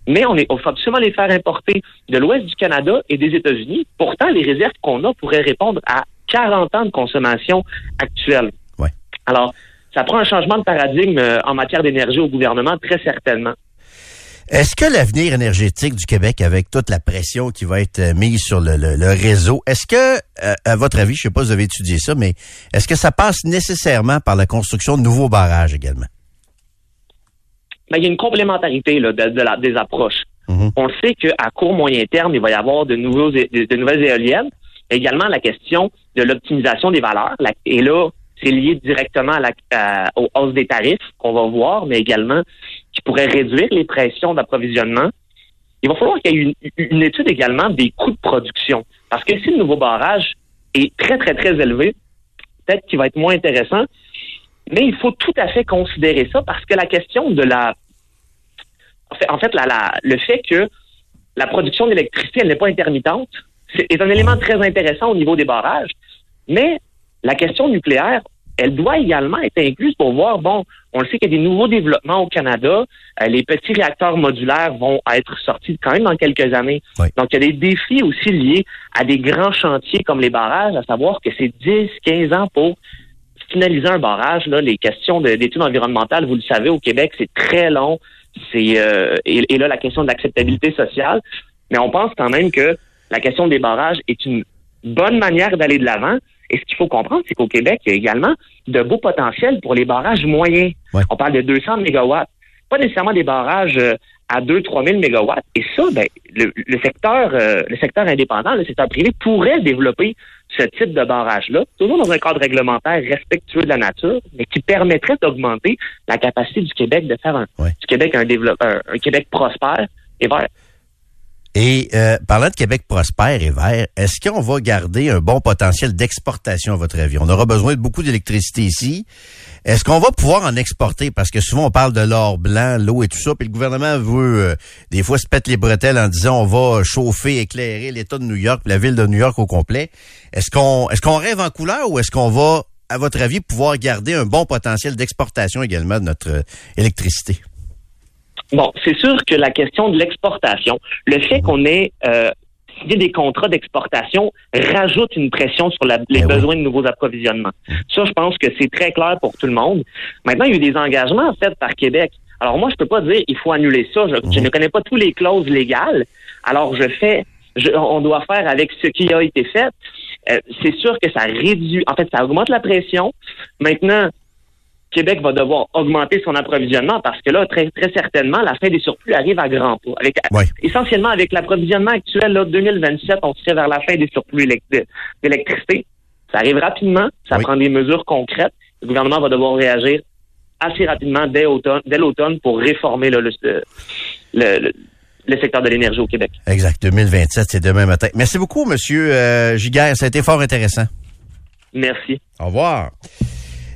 [SPEAKER 6] Mais on, est, on faut absolument les faire importer de l'ouest du Canada et des États-Unis. Pourtant, les réserves qu'on a pourraient répondre à 40 ans de consommation actuelle.
[SPEAKER 3] Ouais.
[SPEAKER 6] Alors, ça prend un changement de paradigme euh, en matière d'énergie au gouvernement, très certainement.
[SPEAKER 3] Est-ce que l'avenir énergétique du Québec, avec toute la pression qui va être euh, mise sur le, réseau, est-ce que, euh, à votre avis, je sais pas si vous avez étudié ça, mais est-ce que ça passe nécessairement par la construction de nouveaux barrages également?
[SPEAKER 6] Ben, il y a une complémentarité là, de, des approches. Mm-hmm. On sait qu'à court, moyen terme, il va y avoir de, nouveaux, de nouvelles éoliennes également la question de l'optimisation des valeurs. Et là, c'est lié directement à la, aux hausses des tarifs qu'on va voir, mais également qui pourrait réduire les pressions d'approvisionnement. Il va falloir qu'il y ait une, étude également des coûts de production. Parce que si le nouveau barrage est très, très, très élevé, peut-être qu'il va être moins intéressant. Mais il faut tout à fait considérer ça parce que la question de la... En fait, le fait que la production d'électricité, elle n'est pas intermittente, c'est un élément très intéressant au niveau des barrages. Mais la question nucléaire, elle doit également être incluse pour voir, bon, on le sait qu'il y a des nouveaux développements au Canada. Euh, les petits réacteurs modulaires vont être sortis quand même dans quelques années. Donc, il y a des défis aussi liés à des grands chantiers comme les barrages, à savoir que c'est 10, 15 ans pour finaliser un barrage. Là, les questions d'études environnementales, vous le savez, au Québec, c'est très long. C'est euh, et, là, la question de l'acceptabilité sociale. Mais on pense quand même que la question des barrages est une bonne manière d'aller de l'avant. Et ce qu'il faut comprendre, c'est qu'au Québec, il y a également de beaux potentiels pour les barrages moyens. On parle de 200 mégawatts. Pas nécessairement des barrages euh, à 2-3 000 mégawatts. Et ça, ben, le, secteur euh, le secteur indépendant, le secteur privé pourrait développer ce type de barrage-là, toujours dans un cadre réglementaire respectueux de la nature, mais qui permettrait d'augmenter la capacité du Québec de faire un, du Québec un, un Québec prospère et vert.
[SPEAKER 3] Et euh, parlant de Québec prospère et vert, est-ce qu'on va garder un bon potentiel d'exportation à votre avis? On aura besoin de beaucoup d'électricité ici. Est-ce qu'on va pouvoir en exporter? Parce que souvent on parle de l'or blanc, l'eau et tout ça, puis le gouvernement veut euh, des fois se pète les bretelles en disant on va chauffer, éclairer l'État de New York, la ville de New York au complet. Est-ce qu'on est-ce qu'on rêve en couleur ou est-ce qu'on va, à votre avis, pouvoir garder un bon potentiel d'exportation également de notre euh, électricité?
[SPEAKER 6] Bon, c'est sûr que la question de l'exportation, le fait qu'on ait euh, signé des contrats d'exportation rajoute une pression sur la, les eh besoins de nouveaux approvisionnements. Ça, je pense que c'est très clair pour tout le monde. Maintenant, il y a eu des engagements faits par Québec. Alors moi, je peux pas dire il faut annuler ça. Je, je mhm. ne connais pas tous les clauses légales. Alors je fais, je, on doit faire avec ce qui a été fait. Euh, c'est sûr que ça réduit, en fait, ça augmente la pression. Maintenant, Québec va devoir augmenter son approvisionnement parce que là, très, très certainement, la fin des surplus arrive à grands pas. Avec, Essentiellement, avec l'approvisionnement actuel, là, 2027, on serait vers la fin des surplus d'électricité. Ça arrive rapidement, ça prend des mesures concrètes. Le gouvernement va devoir réagir assez rapidement dès l'automne dès pour réformer le, le, le, secteur de l'énergie au Québec.
[SPEAKER 3] Exact. 2027, c'est demain matin. Merci beaucoup, Monsieur euh, Giguère. Ça a été fort intéressant.
[SPEAKER 6] Merci.
[SPEAKER 3] Au revoir.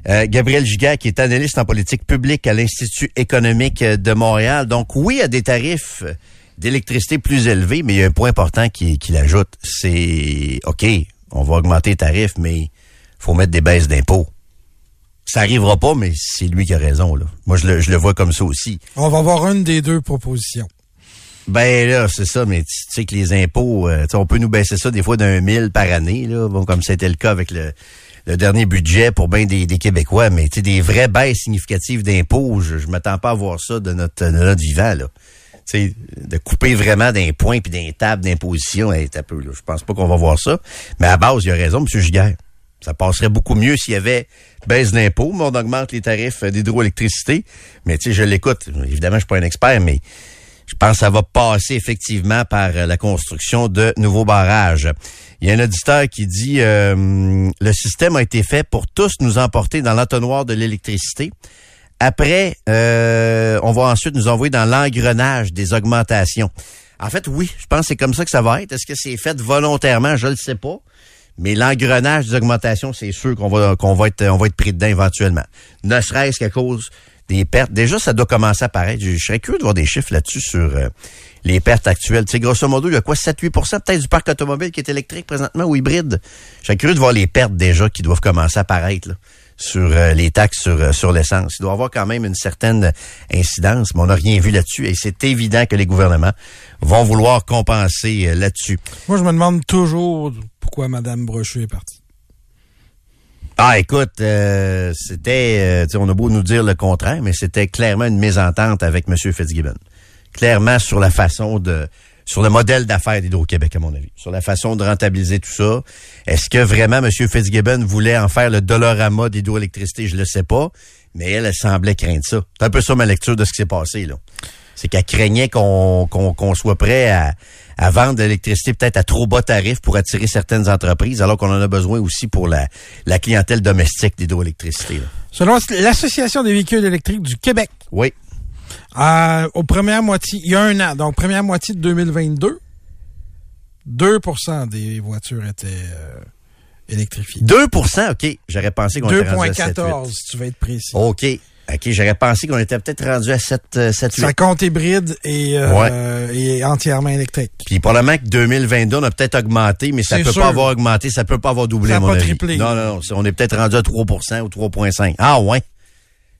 [SPEAKER 3] Euh, Gabriel Giguet, qui est analyste en politique publique à l'Institut économique de Montréal. Donc oui, il y a des tarifs d'électricité plus élevés, mais il y a un point important qu'il qui ajoute, c'est OK, on va augmenter les tarifs, mais faut mettre des baisses d'impôts. Ça arrivera pas, mais c'est lui qui a raison. Là. Moi, je le, je le vois comme ça aussi.
[SPEAKER 1] On va voir une des deux propositions.
[SPEAKER 3] Ben là, c'est ça, mais tu sais que les impôts, euh, on peut nous baisser ça des fois d'un mille par année, là, bon, comme c'était le cas avec le, le dernier budget pour bien des, des Québécois, mais des vraies baisses significatives d'impôts, je, je m'attends pas à voir ça de notre, de notre vivant, là. Tu sais, de couper vraiment d'un point puis d'un table d'imposition, hey, un peu. Je pense pas qu'on va voir ça. Mais à base, il a raison, M. Giguère. Ça passerait beaucoup mieux s'il y avait baisse d'impôts, mais on augmente les tarifs d'hydroélectricité. Mais tu sais, je l'écoute. Évidemment, je suis pas un expert, mais je pense que ça va passer effectivement par euh, la construction de nouveaux barrages. Il y a un auditeur qui dit euh, le système a été fait pour tous nous emporter dans l'entonnoir de l'électricité. Après, euh, on va ensuite nous envoyer dans l'engrenage des augmentations. En fait, oui, je pense que c'est comme ça que ça va être. Est-ce que c'est fait volontairement? Je ne le sais pas. Mais l'engrenage des augmentations, c'est sûr qu'on va qu'on va être va être pris dedans éventuellement. Ne serait-ce qu'à cause des pertes. Déjà, ça doit commencer à apparaître. Je, serais curieux de voir des chiffres là-dessus sur euh, les pertes actuelles. Tu sais, grosso modo, il y a quoi, 7-8 peut-être du parc automobile qui est électrique présentement ou hybride? Je serais curieux de voir les pertes déjà qui doivent commencer à apparaître là, sur euh, les taxes sur, euh, sur l'essence. Il doit y avoir quand même une certaine incidence, mais on n'a rien vu là-dessus et c'est évident que les gouvernements vont vouloir compenser là-dessus.
[SPEAKER 1] Moi, je me demande toujours pourquoi Mme Brochu est partie.
[SPEAKER 3] Ah, écoute, euh, c'était, euh, on a beau nous dire le contraire, mais c'était clairement une mésentente avec M. Fitzgibbon. Clairement sur la façon de, sur le modèle d'affaires d'Hydro-Québec, à mon avis. Sur la façon de rentabiliser tout ça. Est-ce que vraiment M. Fitzgibbon voulait en faire le dollarama d'hydroélectricité? Je le sais pas. Mais elle, elle semblait craindre ça. C'est un peu ça ma lecture de ce qui s'est passé, là. C'est qu'elle craignait qu'on soit prêt à, à vendre de l'électricité peut-être à trop bas tarif pour attirer certaines entreprises, alors qu'on en a besoin aussi pour la, la clientèle domestique d'hydroélectricité.
[SPEAKER 1] Selon l'Association des véhicules électriques du Québec,
[SPEAKER 3] Oui.
[SPEAKER 1] euh, aux premières moitiés, il y a un an, donc première moitié de 2022, 2% des voitures étaient euh, électrifiées.
[SPEAKER 3] 2% OK. J'aurais pensé qu'on était rendu à 7,
[SPEAKER 1] 2,14 si tu veux être précis.
[SPEAKER 3] OK. OK, j'aurais pensé qu'on était peut-être rendu à 7, euh, 7
[SPEAKER 1] Ça
[SPEAKER 3] 8.
[SPEAKER 1] compte hybride et, euh, et entièrement électrique.
[SPEAKER 3] Puis probablement que 2022, on a peut-être augmenté, mais ça peut
[SPEAKER 1] sûr.
[SPEAKER 3] pas avoir augmenté, ça peut pas avoir doublé,
[SPEAKER 1] Ça
[SPEAKER 3] mon
[SPEAKER 1] pas
[SPEAKER 3] avis.
[SPEAKER 1] triplé.
[SPEAKER 3] Non, non, On est peut-être rendu à 3% ou 3,5. Ah ouais.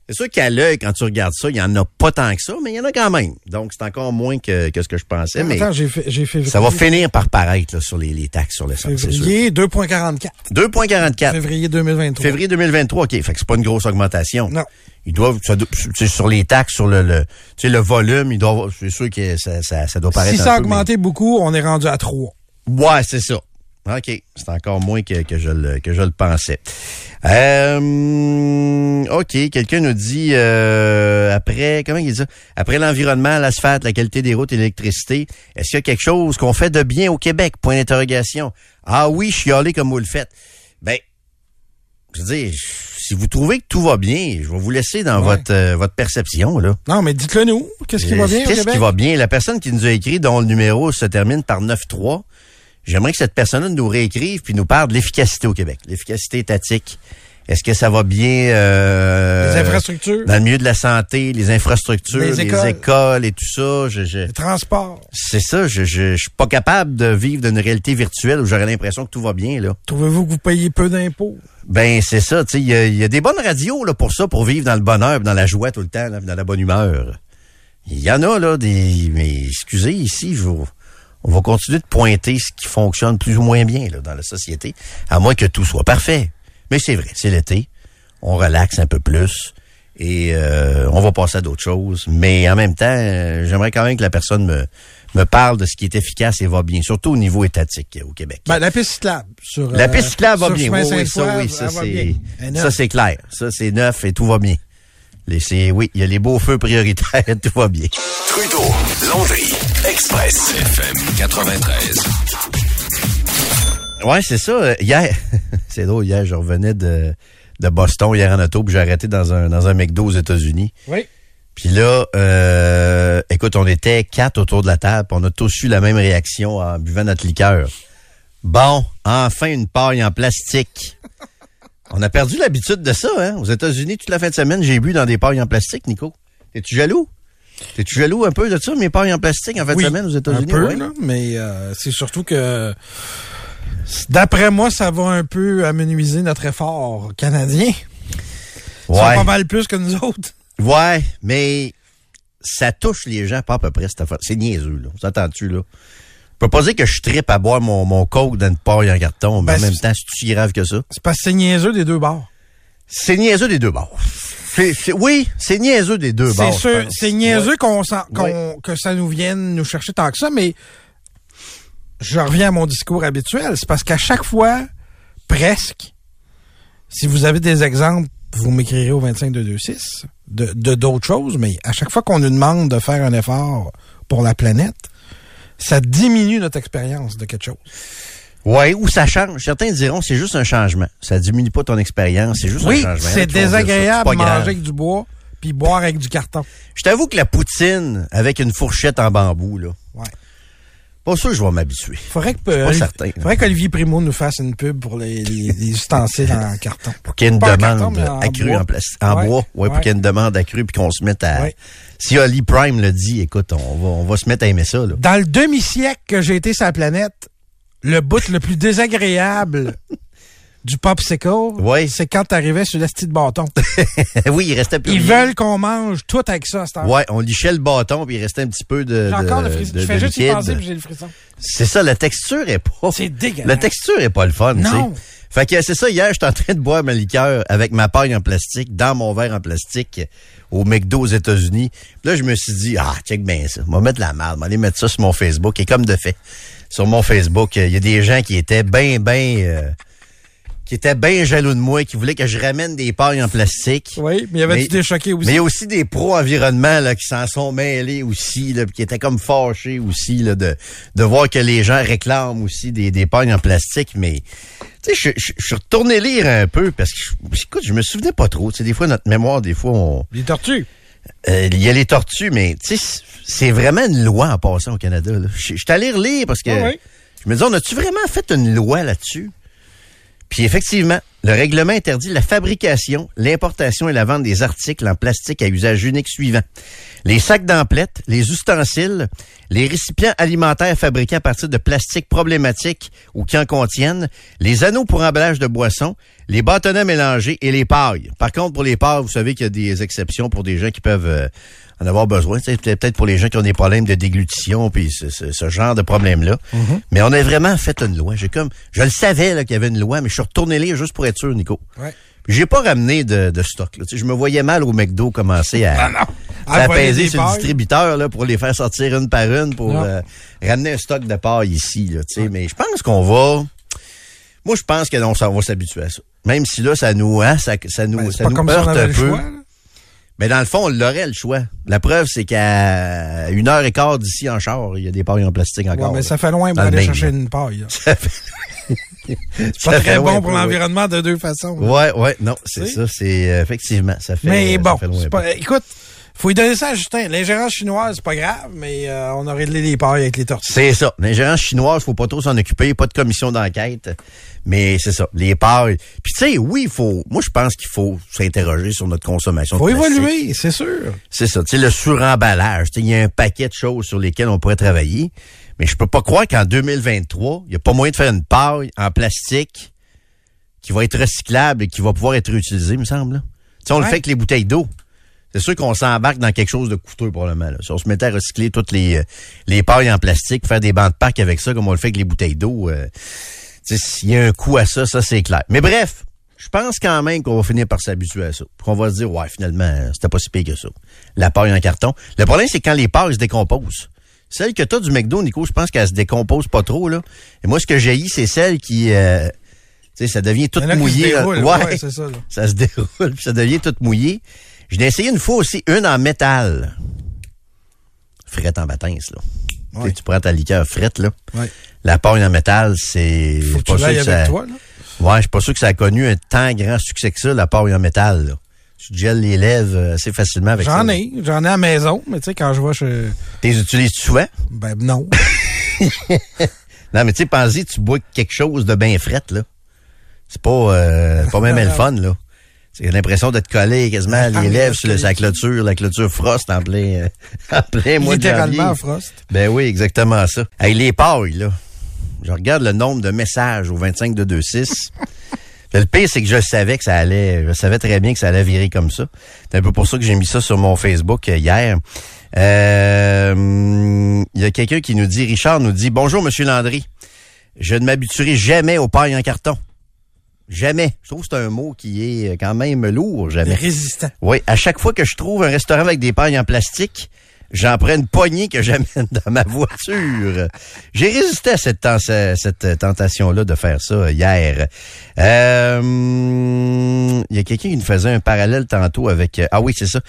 [SPEAKER 3] C'est sûr qu'à l'œil, quand tu regardes ça, il y en a pas tant que ça, mais il y en a quand même. Donc, c'est encore moins que, que ce que je pensais, mais
[SPEAKER 1] Attends, j'ai fait, j'ai fait
[SPEAKER 3] ça va finir par paraître là, sur les, les taxes sur l'essence,
[SPEAKER 1] février 2,44.
[SPEAKER 3] 2,44.
[SPEAKER 1] Février 2023.
[SPEAKER 3] Février 2023, OK. Fait que c'est pas une grosse augmentation.
[SPEAKER 1] Non.
[SPEAKER 3] Ils doivent, ça sur les taxes, sur le, le, tu sais, le volume, ils doivent, c'est sûr que ça, ça, ça doit paraître
[SPEAKER 1] Si ça a
[SPEAKER 3] mais-
[SPEAKER 1] augmenté beaucoup, on est rendu à 3.
[SPEAKER 3] Ouais, c'est ça. OK. C'est encore moins que, que, je, le, que je le pensais. Euh, OK. Quelqu'un nous dit, euh, après, comment il dit ça? Après l'environnement, l'asphalte, la qualité des routes et l'électricité, est-ce qu'il y a quelque chose qu'on fait de bien au Québec? Point d'interrogation. Ah oui, chialer comme vous le faites. Ben, je veux dire, si vous trouvez que tout va bien, je vais vous laisser dans
[SPEAKER 1] Ouais.
[SPEAKER 3] votre, euh, votre perception, là.
[SPEAKER 1] Non, mais dites-le nous. Qu'est-ce qui va bien
[SPEAKER 3] Qu'est-ce qui va bien? La personne qui nous a écrit, dont le numéro se termine par 9-3, j'aimerais que cette personne nous réécrive puis nous parle de l'efficacité au Québec. L'efficacité étatique. Est-ce que ça va bien euh,
[SPEAKER 1] Les infrastructures,
[SPEAKER 3] dans le milieu de la santé, les infrastructures,
[SPEAKER 1] Les
[SPEAKER 3] les
[SPEAKER 1] écoles.
[SPEAKER 3] et tout ça? Je, je-
[SPEAKER 1] les transports.
[SPEAKER 3] c'est ça, je, je, je suis pas capable de vivre d'une réalité virtuelle où j'aurais l'impression que tout va bien, là.
[SPEAKER 1] Trouvez-vous que vous payez peu d'impôts?
[SPEAKER 3] Ben, c'est ça, tu sais, il y a, il y a des bonnes radios, là, pour ça, pour vivre dans le bonheur, dans la joie tout le temps, là, dans la bonne humeur. Il y en a, là, des, mais excusez, ici, je vous- on va continuer de pointer ce qui fonctionne plus ou moins bien, là, dans la société, à moins que tout soit parfait. Mais c'est vrai, c'est l'été, on relaxe un peu plus, et euh, on va passer à d'autres choses. Mais en même temps, euh, j'aimerais quand même que la personne me, me parle de ce qui est efficace et va bien, surtout au niveau étatique euh, au Québec.
[SPEAKER 1] Ben, la piste cyclable. Sur,
[SPEAKER 3] La piste cyclable va
[SPEAKER 1] sur
[SPEAKER 3] bien.
[SPEAKER 1] chemin
[SPEAKER 3] Oui, oui, ça, oui, ça, c'est, ça, c'est clair. Ça, c'est neuf et tout va bien. Les, c'est, oui, il y a les beaux feux prioritaires, <laughs> tout va bien.
[SPEAKER 2] Trudeau, Landry, Express, FM 93.
[SPEAKER 3] Ouais, c'est ça. Euh, Hier, <laughs> c'est drôle, hier, je revenais de, de Boston, hier en auto, puis j'ai arrêté dans un, dans un McDo aux États-Unis.
[SPEAKER 1] Oui.
[SPEAKER 3] Puis là, euh, écoute, on était quatre autour de la table, puis on a tous eu la même réaction en buvant notre liqueur. Bon, enfin une paille en plastique. On a perdu l'habitude de ça, hein? Aux États-Unis, toute la fin de semaine, j'ai bu dans des pailles en plastique, Nico. Es-tu jaloux? T'es-tu jaloux un peu de ça, mes pailles en plastique en fin
[SPEAKER 1] Oui,
[SPEAKER 3] de semaine aux
[SPEAKER 1] un
[SPEAKER 3] États-Unis?
[SPEAKER 1] peu,
[SPEAKER 3] Ouais.
[SPEAKER 1] là, mais euh, c'est surtout que d'après moi, ça va un peu amenuiser notre effort canadien.
[SPEAKER 3] Ouais.
[SPEAKER 1] pas mal plus que nous autres.
[SPEAKER 3] Ouais, mais ça touche les gens pas à peu près, cette affaire. C'est niaiseux, là. Vous entends-tu, là? Je peux pas dire que je trippe à boire mon, mon coke dans une paille en carton, mais
[SPEAKER 1] Ben,
[SPEAKER 3] en même temps, c'est si grave que ça?
[SPEAKER 1] C'est parce que c'est niaiseux des deux bords.
[SPEAKER 3] C'est niaiseux des deux bords. Oui, c'est niaiseux des deux bords.
[SPEAKER 1] c'est niaiseux qu'on
[SPEAKER 3] Ouais.
[SPEAKER 1] que ça nous vienne nous chercher tant que ça, mais je reviens à mon discours habituel. C'est parce qu'à chaque fois, presque, si vous avez des exemples, vous m'écrirez au 25226 de de d'autres choses, mais à chaque fois qu'on nous demande de faire un effort pour la planète, ça diminue notre expérience de quelque chose.
[SPEAKER 3] Ouais, ou ça change. Certains diront c'est juste un changement. Ça diminue pas ton expérience, c'est juste
[SPEAKER 1] Oui,
[SPEAKER 3] un changement.
[SPEAKER 1] c'est désagréable
[SPEAKER 3] c'est
[SPEAKER 1] de manger avec du bois puis boire avec du carton.
[SPEAKER 3] Je t'avoue que la poutine avec une fourchette en bambou, là,
[SPEAKER 1] Ouais.
[SPEAKER 3] Pas sûr que je vais m'habituer.
[SPEAKER 1] Faudrait que
[SPEAKER 3] pas
[SPEAKER 1] Olivier-
[SPEAKER 3] certain,
[SPEAKER 1] faudrait qu'Olivier Primo nous fasse une pub pour les, les- les ustensiles en <laughs> carton.
[SPEAKER 3] Pour qu'il y ait une
[SPEAKER 1] Pas en
[SPEAKER 3] demande
[SPEAKER 1] carton,
[SPEAKER 3] accrue en, plastique, en
[SPEAKER 1] Ouais,
[SPEAKER 3] bois. Ouais, pour qu'il y ait une demande accrue puis qu'on se mette à.
[SPEAKER 1] Ouais.
[SPEAKER 3] Si Oli Prime le dit, écoute, on va, on va se mettre à aimer ça, là.
[SPEAKER 1] Dans le demi-siècle que j'ai été sur la planète, le bout le plus désagréable <laughs> du popsicle,
[SPEAKER 3] Ouais.
[SPEAKER 1] c'est quand t'arrivais sur l'esti de bâton. <laughs>
[SPEAKER 3] oui, il restait plus
[SPEAKER 1] Ils
[SPEAKER 3] rien.
[SPEAKER 1] veulent qu'on mange tout avec ça, à cette.
[SPEAKER 3] Ouais, on lichait le bâton puis il restait un petit peu de.
[SPEAKER 1] J'ai encore
[SPEAKER 3] de-
[SPEAKER 1] le frisson. Je fais juste y penser puis j'ai le frisson.
[SPEAKER 3] C'est ça, la texture est pas.
[SPEAKER 1] C'est dégueulasse.
[SPEAKER 3] La texture est pas le fun, tu sais. Fait que c'est ça, hier, j'étais en train de boire ma liqueur avec ma paille en plastique, dans mon verre en plastique, au McDo aux États-Unis. Puis là, je me suis dit, ah, check bien ça. On va mettre la merde. On va aller mettre ça sur mon Facebook. Et comme de fait, sur mon Facebook, il y a des gens qui étaient bien, bien, qui étaient bien jaloux de moi, qui voulaient que je ramène des pailles en plastique.
[SPEAKER 1] Oui, mais il y avait du déchoqué aussi.
[SPEAKER 3] Mais il y a aussi des pros environnement là, qui s'en sont mêlés aussi, là, puis qui étaient comme fâchés aussi là, de, de voir que les gens réclament aussi des, des pagnes en plastique. Mais tu sais, je, je, je suis retourné lire un peu parce que je- écoute, je me souvenais pas trop. Tu sais, des fois, notre mémoire, des fois, on.
[SPEAKER 1] Les tortues.
[SPEAKER 3] euh, Il y a les tortues, mais tu sais, c'est vraiment une loi en passant au Canada. Je je suis allé relire parce que
[SPEAKER 1] Ah oui?
[SPEAKER 3] je me dis, on a-tu vraiment fait une loi là-dessus? Puis effectivement, le règlement interdit la fabrication, l'importation et la vente des articles en plastique à usage unique suivant. Les sacs d'emplettes, les ustensiles, les récipients alimentaires fabriqués à partir de plastique problématique ou qui en contiennent, les anneaux pour emballage de boissons, les bâtonnets mélangés et les pailles. Par contre, pour les pailles, vous savez qu'il y a des exceptions pour des gens qui peuvent euh, en avoir besoin. C'est peut-être pour les gens qui ont des problèmes de déglutition puis ce, ce- ce genre de problème-là. Mais on a vraiment fait une loi. J'ai comme, je le savais qu'il y avait une loi, mais je suis retourné lire juste pour être sûr, Nico.
[SPEAKER 1] Ouais.
[SPEAKER 3] J'ai pas ramené de, de stock. Là. Je me voyais mal au McDo commencer à,
[SPEAKER 1] Ah
[SPEAKER 3] à peser
[SPEAKER 1] des
[SPEAKER 3] sur le distributeur là, pour les faire sortir une par une pour euh, ramener un stock de paille ici. Là. Mais je pense qu'on va. Moi, je pense que non, ça on va s'habituer à ça. Même si là, ça nous, hein, ça, ça nous,
[SPEAKER 1] Ben,
[SPEAKER 3] ça nous heurte un peu.
[SPEAKER 1] choix.
[SPEAKER 3] Mais dans le fond, on l'aurait le choix. La preuve, c'est qu'à une heure et quart d'ici en char, il y a des pailles en plastique
[SPEAKER 1] Ouais,
[SPEAKER 3] encore.
[SPEAKER 1] mais ça fait loin pour aller chercher une paille. <laughs>
[SPEAKER 3] Ça fait-
[SPEAKER 1] C'est pas très bon pour l'environnement de deux façons. là.
[SPEAKER 3] Ouais, ouais, non, c'est ça, c'est euh, effectivement, ça fait.
[SPEAKER 1] Mais
[SPEAKER 3] ça
[SPEAKER 1] bon,
[SPEAKER 3] fait loin
[SPEAKER 1] pas, écoute, faut lui donner ça à Justin. L'ingérence chinoise, c'est pas grave, mais euh, on a réglé les pailles avec les tortillas.
[SPEAKER 3] C'est ça. L'ingérence chinoise, faut pas trop s'en occuper, pas de commission d'enquête. Mais c'est ça. Les pailles. Puis tu sais, oui, il faut. Moi, je pense qu'il faut s'interroger sur notre consommation.
[SPEAKER 1] Faut
[SPEAKER 3] de
[SPEAKER 1] évoluer, c'est sûr.
[SPEAKER 3] C'est ça. Tu sais, le suremballage. Il y a un paquet de choses sur lesquelles on pourrait travailler. Mais je peux pas croire qu'en 2023, il y a pas moyen de faire une paille en plastique qui va être recyclable et qui va pouvoir être réutilisée, me semble. Tu sais, on le fait avec les bouteilles d'eau. C'est sûr qu'on s'embarque dans quelque chose de coûteux probablement. Là. Si on se mettait à recycler toutes les, euh, les pailles en plastique, faire des bancs de parc avec ça, comme on le fait avec les bouteilles d'eau, euh, s'il y a un coût à ça, ça c'est clair. Mais bref, je pense quand même qu'on va finir par s'habituer à ça. Puis qu'on va se dire, ouais, finalement, c'était pas si pire que ça. La paille en carton. Le problème, c'est quand les pailles se décomposent. Celle que t'as du McDo, Nico, je pense qu'elle se décompose pas trop, là. Et moi, ce que j'ai c'est celle qui, euh, tu sais, ça devient toute mouillée. là.
[SPEAKER 1] déroulent.
[SPEAKER 3] Ouais,
[SPEAKER 1] Ouais, c'est ça, là.
[SPEAKER 3] ça se <laughs> déroule, puis ça devient tout mouillé. Je l'ai essayé une fois aussi, une en métal. Frette en bâtins, là. Tu sais,
[SPEAKER 1] Ouais.
[SPEAKER 3] Tu prends ta liqueur frette, là.
[SPEAKER 1] Ouais.
[SPEAKER 3] La paille en métal, c'est...
[SPEAKER 1] Faut que
[SPEAKER 3] pas
[SPEAKER 1] tu
[SPEAKER 3] sûr que
[SPEAKER 1] avec
[SPEAKER 3] ça-
[SPEAKER 1] toi, là.
[SPEAKER 3] Ouais, je suis pas sûr que ça a connu un tant grand succès que ça, la paille en métal, là. Tu gèles les lèvres euh, assez facilement avec ça.
[SPEAKER 1] J'en ai, j'en ai à la maison, mais tu sais, quand je vais chez...
[SPEAKER 3] T'es utilises-tu souvent?
[SPEAKER 1] Ben non. <laughs>
[SPEAKER 3] Non, mais tu sais, pense-y, tu bois quelque chose de bien frette, là. C'est pas, euh, pas même le fun, là. <laughs> C'est l'impression d'être collé quasiment
[SPEAKER 1] Ah,
[SPEAKER 3] les lèvres sur sa clôture, la clôture frost en plein, euh, <laughs> en plein mois de
[SPEAKER 1] Littéralement. Frost.
[SPEAKER 3] Ben oui, exactement ça. Hey, les pailles, là. Je regarde le nombre de messages au 25 de 26. Le pire, c'est que je savais que ça allait, je savais très bien que ça allait virer comme ça. C'est un peu pour ça que j'ai mis ça sur mon Facebook euh, hier. Euh, Il y a quelqu'un qui nous dit, Richard nous dit, bonjour Monsieur Landry, je ne m'habituerai jamais aux pailles en carton. Jamais. Je trouve que c'est un mot qui est quand même lourd, jamais.
[SPEAKER 1] Résistant.
[SPEAKER 3] Oui, à chaque fois que je trouve un restaurant avec des pailles en plastique, j'en prends une poignée que j'amène <laughs> dans ma voiture. J'ai résisté à cette, ten- cette tentation-là de faire ça hier. Euh, Il y a quelqu'un qui nous faisait un parallèle tantôt avec... euh, Ah oui, c'est ça.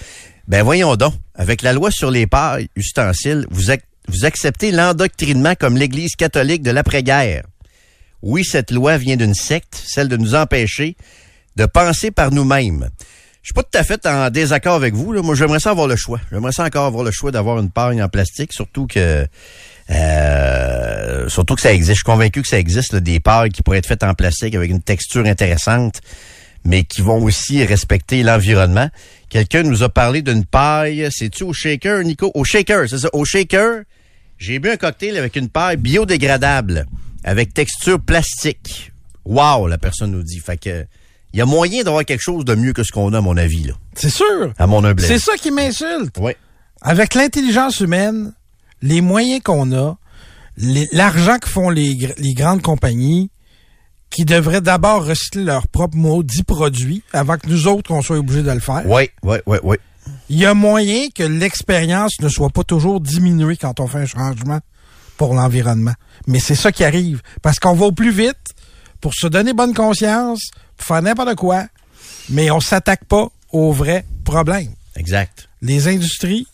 [SPEAKER 3] Ben voyons donc. Avec la loi sur les pailles ustensiles, vous, ac- vous acceptez l'endoctrinement comme l'Église catholique de l'après-guerre. Oui, cette loi vient d'une secte, celle de nous empêcher de penser par nous-mêmes. Je suis pas tout à fait en désaccord avec vous. Là. Moi, j'aimerais ça avoir le choix. J'aimerais ça encore avoir le choix d'avoir une paille en plastique, surtout que euh, surtout que ça existe. Je suis convaincu que ça existe là, des pailles qui pourraient être faites en plastique avec une texture intéressante, mais qui vont aussi respecter l'environnement. Quelqu'un nous a parlé d'une paille, c'est-tu au shaker, Nico? Au shaker, c'est ça. Au shaker, j'ai bu un cocktail avec une paille biodégradable, avec texture plastique. Wow, la personne nous dit. Fait que il y a moyen d'avoir quelque chose de mieux que ce qu'on a, à mon avis, là.
[SPEAKER 1] C'est sûr.
[SPEAKER 3] À mon humble
[SPEAKER 1] C'est ça qui m'insulte.
[SPEAKER 3] Oui.
[SPEAKER 1] Avec l'intelligence humaine, les moyens qu'on a, l'argent que font les, gr- les grandes compagnies, qui devraient d'abord recycler leurs propres maudits produits avant que nous autres, on soit obligés de le faire.
[SPEAKER 3] Oui, oui, oui, oui.
[SPEAKER 1] Il y a moyen que l'expérience ne soit pas toujours diminuée quand on fait un changement pour l'environnement. Mais c'est ça qui arrive. Parce qu'on va au plus vite pour se donner bonne conscience, pour faire n'importe quoi, mais on s'attaque pas aux vrais problèmes.
[SPEAKER 3] Exact.
[SPEAKER 1] Les industries,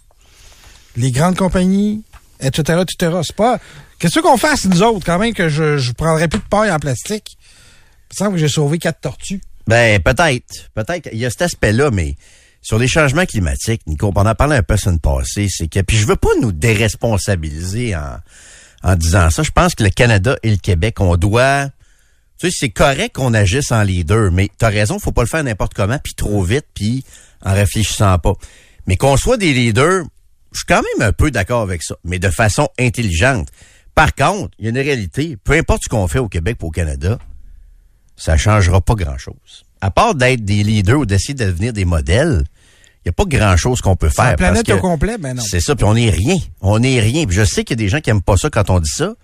[SPEAKER 1] les grandes compagnies, etc., etc. C'est pas... Qu'est-ce qu'on fasse, nous autres, quand même, que je, je prendrais plus de paille en plastique? Il me semble que j'ai sauvé quatre tortues.
[SPEAKER 3] Ben, peut-être. Peut-être. Il y a cet aspect-là, mais sur les changements climatiques, Nico, on en a parlé un peu la semaine passée, c'est que, puis je veux pas nous déresponsabiliser en, en disant ça. Je pense que le Canada et le Québec, on doit, tu sais, c'est correct qu'on agisse en leader, mais t'as raison, faut pas le faire n'importe comment, puis trop vite, puis en réfléchissant pas. Mais qu'on soit des leaders, je suis quand même un peu d'accord avec ça, mais de façon intelligente. Par contre, il y a une réalité. Peu importe ce qu'on fait au Québec ou au Canada, ça changera pas grand-chose. À part d'être des leaders ou d'essayer de devenir des modèles, n'y a pas grand-chose qu'on peut faire.
[SPEAKER 1] la planète
[SPEAKER 3] parce que
[SPEAKER 1] au complet, ben non.
[SPEAKER 3] C'est ça, puis on n'est rien. On n'est rien. Puis je sais qu'il y a des gens qui aiment pas ça quand on dit ça.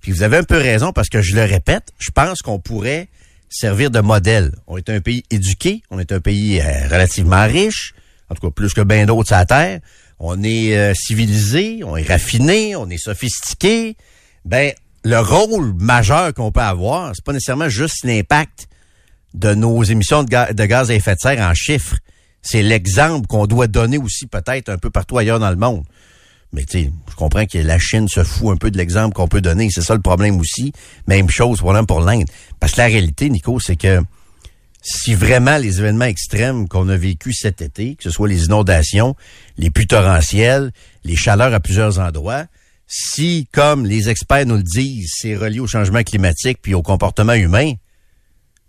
[SPEAKER 3] Puis vous avez un peu raison parce que je le répète, je pense qu'on pourrait servir de modèle. On est un pays éduqué, on est un pays euh, relativement riche, en tout cas plus que bien d'autres sur la Terre. On est euh, civilisé, on est raffiné, on est sophistiqué. Ben, le rôle majeur qu'on peut avoir, c'est pas nécessairement juste l'impact de nos émissions de, ga- de gaz à effet de serre en chiffres. C'est l'exemple qu'on doit donner aussi peut-être un peu partout ailleurs dans le monde. Mais tu sais, je comprends que la Chine se fout un peu de l'exemple qu'on peut donner. C'est ça le problème aussi. Même chose problème pour l'Inde. Parce que la réalité, Nico, c'est que si vraiment les événements extrêmes qu'on a vécus cet été, que ce soit les inondations, les pluies torrentielles, les chaleurs à plusieurs endroits, si, comme les experts nous le disent, c'est relié au changement climatique puis au comportement humain,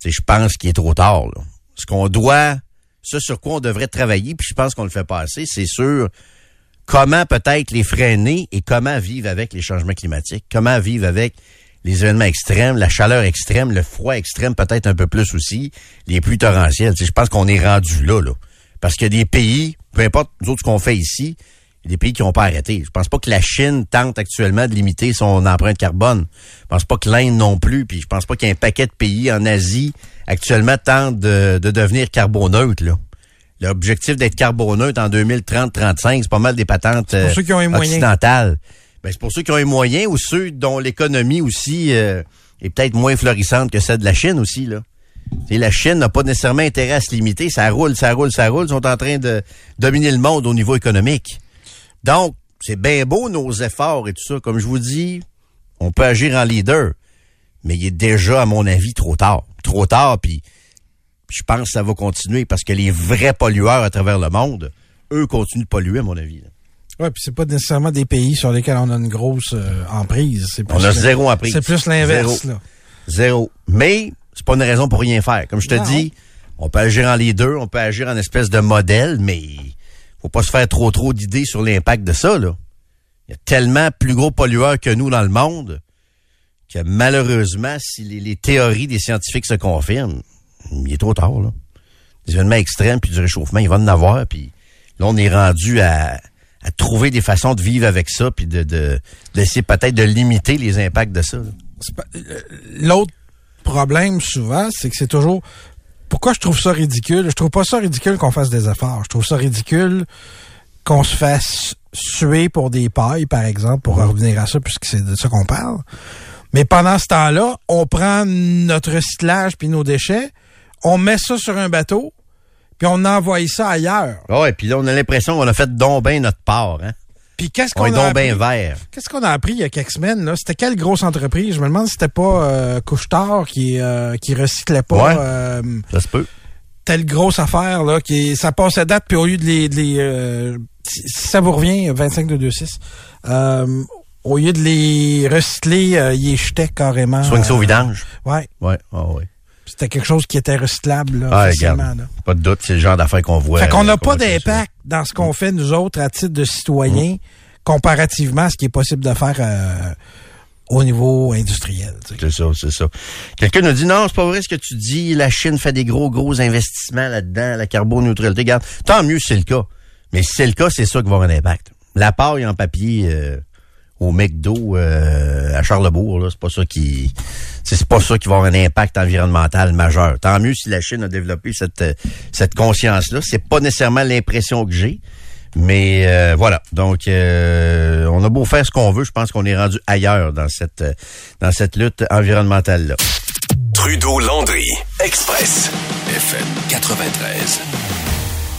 [SPEAKER 3] je pense qu'il est trop tard. Là. Ce qu'on doit, ce sur quoi on devrait travailler, puis je pense qu'on le fait pas assez, c'est sur comment peut-être les freiner et comment vivre avec les changements climatiques, comment vivre avec les événements extrêmes, la chaleur extrême, le froid extrême peut-être un peu plus aussi, les pluies torrentielles. Je pense qu'on est rendu là, là. Parce qu'il y a des pays, peu importe nous ce qu'on fait ici, il y a des pays qui n'ont pas arrêté. Je pense pas que la Chine tente actuellement de limiter son empreinte carbone. Je pense pas que l'Inde non plus. Puis je pense pas qu'il y ait un paquet de pays en Asie actuellement tentent de, de devenir carboneutre. Là. L'objectif d'être carboneutre en 2030-35, c'est pas mal des patentes euh,
[SPEAKER 1] ceux qui ont les moyens.
[SPEAKER 3] occidentales. Ben, c'est pour ceux qui ont les moyens ou ceux dont l'économie aussi euh, est peut-être moins florissante que celle de la Chine aussi. Là. La Chine n'a pas nécessairement intérêt à se limiter. Ça roule, ça roule, ça roule. Ils sont en train de dominer le monde au niveau économique. Donc, c'est bien beau nos efforts et tout ça. Comme je vous dis, on peut agir en leader, mais il est déjà, à mon avis, trop tard. Trop tard, puis je pense que ça va continuer parce que les vrais pollueurs à travers le monde, eux, continuent de polluer, à mon avis. là.
[SPEAKER 1] Ouais, puis c'est pas nécessairement des pays sur lesquels on a une grosse euh, emprise. C'est plus
[SPEAKER 3] On a zéro emprise.
[SPEAKER 1] C'est plus l'inverse,
[SPEAKER 3] Zéro.
[SPEAKER 1] là.
[SPEAKER 3] Zéro. Mais c'est pas une raison pour rien faire. Comme je te
[SPEAKER 1] Non.
[SPEAKER 3] dis, on peut agir en leader, on peut agir en espèce de modèle, mais faut pas se faire trop trop d'idées sur l'impact de ça. Là. Il y a tellement plus gros pollueurs que nous dans le monde que malheureusement, si les, théories des scientifiques se confirment, il est trop tard, là. Des événements extrêmes, puis du réchauffement, il va en avoir, puis là, on est rendu à, trouver des façons de vivre avec ça, puis de, de, d'essayer peut-être de limiter les impacts de ça.
[SPEAKER 1] euh, L'autre problème, souvent, c'est que c'est toujours... Pourquoi je trouve ça ridicule? Je trouve pas ça ridicule qu'on fasse des efforts. Je trouve ça ridicule qu'on se fasse suer pour des pailles, par exemple, pour revenir à ça, puisque c'est de ça qu'on parle. Mais pendant ce temps-là, on prend notre recyclage puis nos déchets, on met ça sur un bateau, puis on envoie ça ailleurs.
[SPEAKER 3] Ah Ouais, puis là, on a l'impression qu'on a fait donc bien notre part, hein.
[SPEAKER 1] Puis qu'est-ce
[SPEAKER 3] On
[SPEAKER 1] qu'on a appris?
[SPEAKER 3] vert.
[SPEAKER 1] Qu'est-ce qu'on a appris il y a quelques semaines? là? C'était quelle grosse entreprise? Je me demande si c'était pas euh, Couche-Tard qui, euh, qui recyclait pas
[SPEAKER 3] Ouais.
[SPEAKER 1] euh,
[SPEAKER 3] Ça se peut.
[SPEAKER 1] telle grosse affaire là, qui ça passe à date, puis au lieu de les, de les euh, si ça vous revient, 25 de 26, euh, au lieu de les recycler, euh, ils les jetaient carrément.
[SPEAKER 3] Soigne ça au
[SPEAKER 1] euh,
[SPEAKER 3] vidange.
[SPEAKER 1] Ouais.
[SPEAKER 3] Ouais, ah ouais.
[SPEAKER 1] C'était quelque chose qui était recyclable là,
[SPEAKER 3] Ah,
[SPEAKER 1] facilement,
[SPEAKER 3] regarde.
[SPEAKER 1] là.
[SPEAKER 3] Pas de doute, c'est le genre d'affaires qu'on voit.
[SPEAKER 1] Fait qu'on n'a
[SPEAKER 3] euh,
[SPEAKER 1] pas d'impact dans ce qu'on fait, nous autres, à titre de citoyens, comparativement à ce qui est possible de faire euh, au niveau industriel. tu sais.
[SPEAKER 3] C'est ça, c'est ça. Quelqu'un nous dit non, c'est pas vrai ce que tu dis. La Chine fait des gros, gros investissements là-dedans, la carboneutralité. Regarde, tant mieux c'est le cas. Mais si c'est le cas, c'est ça qui va avoir un impact. La paille en papier euh, au McDo euh, à Charlebourg, là, c'est pas ça qui. C'est pas ça qui va avoir un impact environnemental majeur. Tant mieux si la Chine a développé cette, euh, cette conscience-là. C'est pas nécessairement l'impression que j'ai. Mais euh, voilà, donc on a beau faire ce qu'on veut, je pense qu'on est rendu ailleurs dans cette dans cette lutte environnementale là.
[SPEAKER 2] Trudeau Landry, Express, FM 93.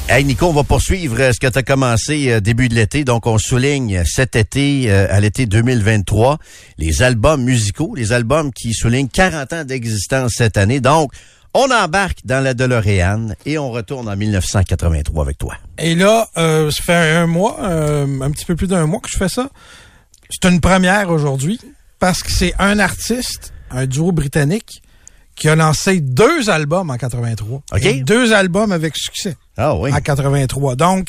[SPEAKER 3] Hey Nico, on va poursuivre euh, ce que tu as commencé euh, début de l'été. Donc on souligne cet été euh, à l'été 2023 les albums musicaux, les albums qui soulignent 40 ans d'existence cette année. Donc on embarque dans la DeLorean et on retourne en 1983 avec toi.
[SPEAKER 1] Et là, euh, ça fait un mois, euh, un petit peu plus d'un mois que je fais ça. C'est une première aujourd'hui parce que c'est un artiste, un duo britannique, qui a lancé deux albums en 83.
[SPEAKER 3] OK.
[SPEAKER 1] Et deux albums avec succès
[SPEAKER 3] Ah oui.
[SPEAKER 1] en 83. Donc,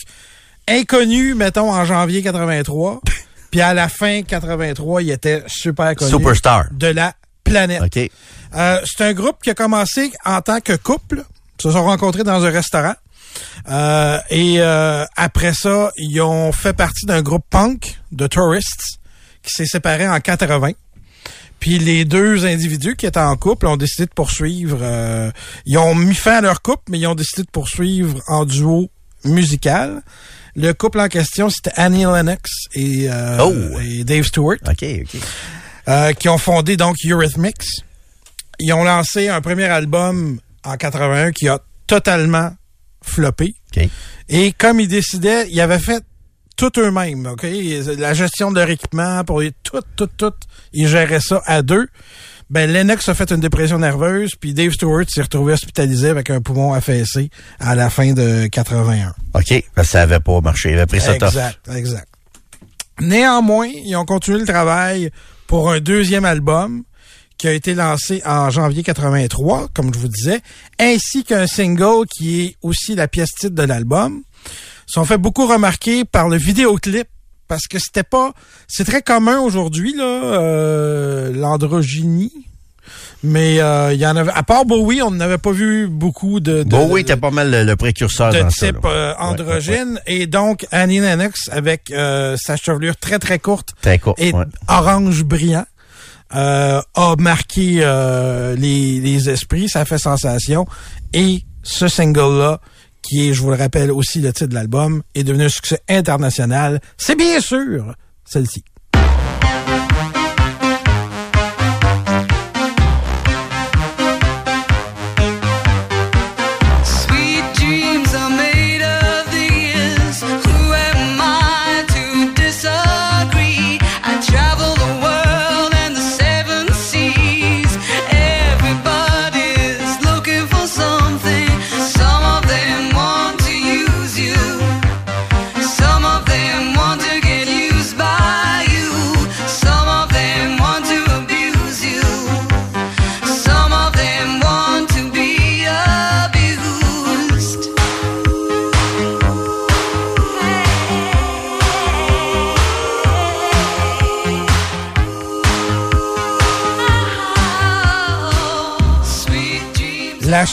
[SPEAKER 1] inconnu, mettons, en janvier 83. <laughs> Puis à la fin 83, il était super connu.
[SPEAKER 3] Superstar.
[SPEAKER 1] De la planète.
[SPEAKER 3] OK.
[SPEAKER 1] Euh, c'est un groupe qui a commencé en tant que couple. Ils se sont rencontrés dans un restaurant. Euh, et euh, après ça, ils ont fait partie d'un groupe punk de Tourists qui s'est séparé en 80. Puis les deux individus qui étaient en couple ont décidé de poursuivre. euh, ils ont mis fin à leur couple, mais ils ont décidé de poursuivre en duo musical. Le couple en question, c'était Annie Lennox et, euh,
[SPEAKER 3] Oh!
[SPEAKER 1] et Dave Stewart
[SPEAKER 3] OK, OK.
[SPEAKER 1] euh, qui ont fondé donc Eurythmics. Ils ont lancé un premier album en 81 qui a totalement floppé. Et comme ils décidaient, ils avaient fait tout eux-mêmes, OK? La gestion de leur équipement, pour les, tout, tout, tout, ils géraient ça à deux. Ben, Lennox a fait une dépression nerveuse, puis Dave Stewart s'est retrouvé hospitalisé avec un poumon affaissé à la fin de 81.
[SPEAKER 3] OK. Parce que ça avait pas marché. Il avait pris ça.
[SPEAKER 1] Exact, exact. Néanmoins, ils ont continué le travail pour un deuxième album qui a été lancé en janvier 83, comme je vous disais, ainsi qu'un single qui est aussi la pièce titre de l'album. Sont fait beaucoup remarquer par le vidéoclip parce que c'était pas c'est très commun aujourd'hui là euh, l'androgynie mais euh, il y en avait à part Bowie on n'avait pas vu beaucoup de, de
[SPEAKER 3] Bowie était pas mal le, le précurseur
[SPEAKER 1] de
[SPEAKER 3] dans
[SPEAKER 1] type euh,
[SPEAKER 3] Ouais, ouais,
[SPEAKER 1] androgyne et donc Annie Lennox avec euh, sa chevelure très très courte
[SPEAKER 3] Très court.
[SPEAKER 1] et
[SPEAKER 3] ouais.
[SPEAKER 1] orange brillant euh, a marqué euh, les, les esprits, ça a fait sensation et ce single là qui est, je vous le rappelle aussi le titre de l'album, est devenu un succès international. C'est bien sûr celle-ci.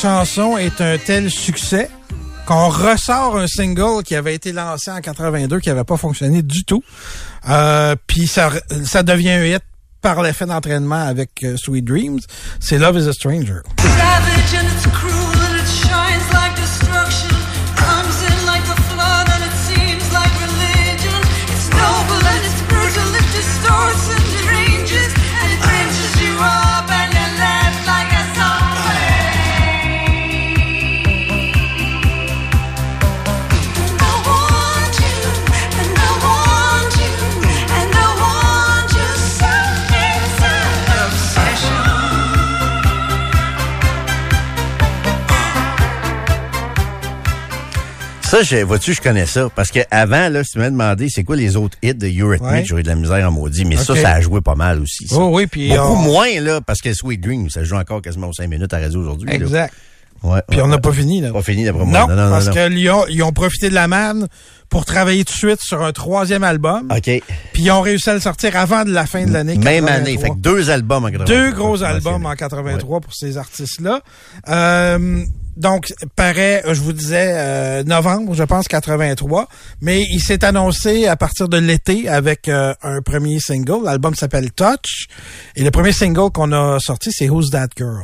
[SPEAKER 1] Chanson est un tel succès qu'on ressort un single qui avait été lancé en 82 qui avait pas fonctionné du tout. Euh, Puis ça, ça devient un hit par l'effet d'entraînement avec euh, Sweet Dreams. C'est Love is a Stranger.
[SPEAKER 3] Ça, je, vois-tu, je connais ça. Parce que avant, là, si tu m'as demandé c'est quoi les autres hits de Eurythmics,
[SPEAKER 1] Ouais.
[SPEAKER 3] j'aurais de la misère en maudit. Mais ça, ça a joué pas mal aussi. ça.
[SPEAKER 1] Oh oui, puis
[SPEAKER 3] Beaucoup
[SPEAKER 1] on-
[SPEAKER 3] moins, là, parce que Sweet Dream, ça joue encore quasiment aux 5 minutes à radio aujourd'hui.
[SPEAKER 1] Exact.
[SPEAKER 3] Ouais,
[SPEAKER 1] Puis
[SPEAKER 3] ouais,
[SPEAKER 1] on n'a pas fini, là.
[SPEAKER 3] Pas fini, d'après moi.
[SPEAKER 1] Non,
[SPEAKER 3] Non, non,
[SPEAKER 1] parce qu'ils ont, ils ont profité de la manne pour travailler tout de suite sur un troisième album.
[SPEAKER 3] OK.
[SPEAKER 1] Puis ils ont réussi à le sortir avant de la fin de l'année.
[SPEAKER 3] Même
[SPEAKER 1] 83.
[SPEAKER 3] année. Fait que deux albums en 83.
[SPEAKER 1] Deux gros albums en 83 pour ces artistes-là. Euh, donc, paraît, je vous disais, euh, novembre, je pense, 83. Mais il s'est annoncé à partir de l'été avec euh, un premier single. L'album s'appelle Touch. Et le premier single qu'on a sorti, c'est Who's That Girl?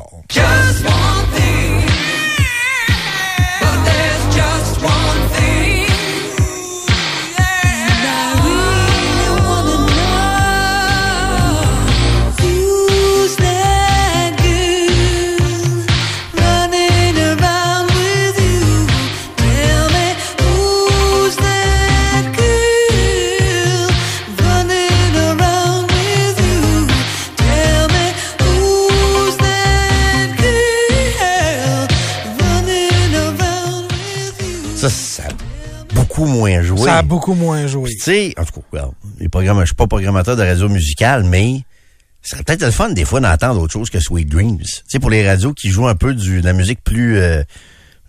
[SPEAKER 3] Ça a beaucoup moins joué. Tu sais, en tout cas, les programmes, je suis pas programmateur de radio musicale, mais ça serait peut-être le fun des fois d'entendre autre chose que Sweet Dreams. Tu sais, pour les radios qui jouent un peu du, de la musique plus, euh,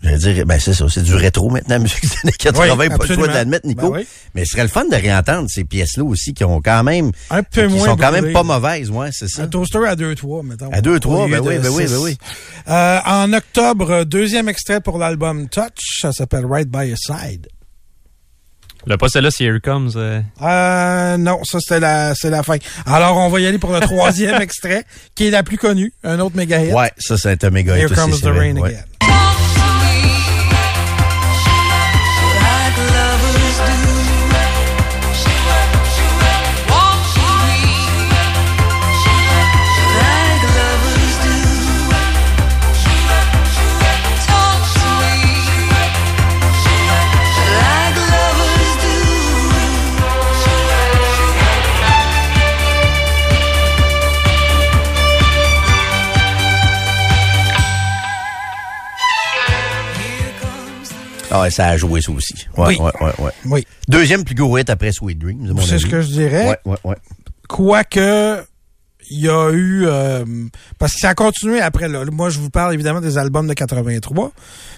[SPEAKER 3] j'allais dire, ben c'est ça, c'est du rétro maintenant, <laughs> la musique des années 80,
[SPEAKER 1] Oui,
[SPEAKER 3] pas
[SPEAKER 1] absolument.
[SPEAKER 3] de l'admettre, Nico.
[SPEAKER 1] Ben oui.
[SPEAKER 3] Mais ce serait le fun de réentendre ces pièces-là aussi qui ont quand même,
[SPEAKER 1] Un peu
[SPEAKER 3] qui
[SPEAKER 1] moins
[SPEAKER 3] sont quand même pas mauvaises, ouais, c'est ça.
[SPEAKER 1] Un toaster à 2-3, mettons.
[SPEAKER 3] À 2-3,
[SPEAKER 1] Au lieu
[SPEAKER 3] ben oui, ben oui, ben oui.
[SPEAKER 1] Euh, en octobre, deuxième extrait pour l'album Touch. Ça s'appelle Right by Your Side.
[SPEAKER 7] Le pas celle-là, c'est Here Comes. euh,
[SPEAKER 1] Euh, non, ça c'était la, c'est la fin. Alors, on va y aller pour le troisième <laughs> extrait, qui est la plus connue, un autre méga hit.
[SPEAKER 3] Ouais, ça, c'est un méga hit
[SPEAKER 1] Here
[SPEAKER 3] aussi,
[SPEAKER 1] comes
[SPEAKER 3] c'est
[SPEAKER 1] the
[SPEAKER 3] vrai,
[SPEAKER 1] rain
[SPEAKER 3] ouais.
[SPEAKER 1] again.
[SPEAKER 3] Ah ouais, ça a joué ça aussi. Ouais,
[SPEAKER 1] Oui.
[SPEAKER 3] ouais, ouais, ouais.
[SPEAKER 1] Oui.
[SPEAKER 3] Deuxième plus gros hit après Sweet Dreams,
[SPEAKER 1] C'est ce que je dirais.
[SPEAKER 3] Ouais, ouais, ouais.
[SPEAKER 1] Quoique, il y a eu... euh, parce que ça a continué après. Là. Moi, je vous parle évidemment des albums de 83,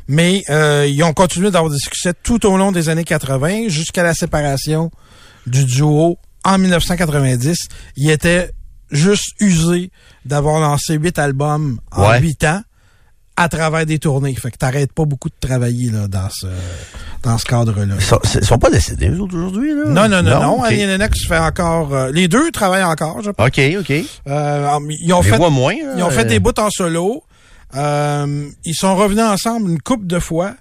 [SPEAKER 1] mais euh, ils ont continué d'avoir des succès tout au long des années 80 jusqu'à la séparation du duo en 1990. Il était juste usé d'avoir lancé huit albums en
[SPEAKER 3] Ouais.
[SPEAKER 1] huit ans à travers des tournées. Fait que t'arrêtes pas beaucoup de travailler là, dans ce dans ce cadre-là.
[SPEAKER 3] Ils sont, sont pas décédés, aujourd'hui, là?
[SPEAKER 1] Non, non, non, non?
[SPEAKER 3] ok.
[SPEAKER 1] Annie Lennox fait encore... euh, les deux travaillent encore, je pense.
[SPEAKER 3] OK, OK.
[SPEAKER 1] Euh, ils ont
[SPEAKER 3] les
[SPEAKER 1] fait,
[SPEAKER 3] moins.
[SPEAKER 1] ils ont fait des bouts en solo. Euh, ils sont revenus ensemble une couple de fois,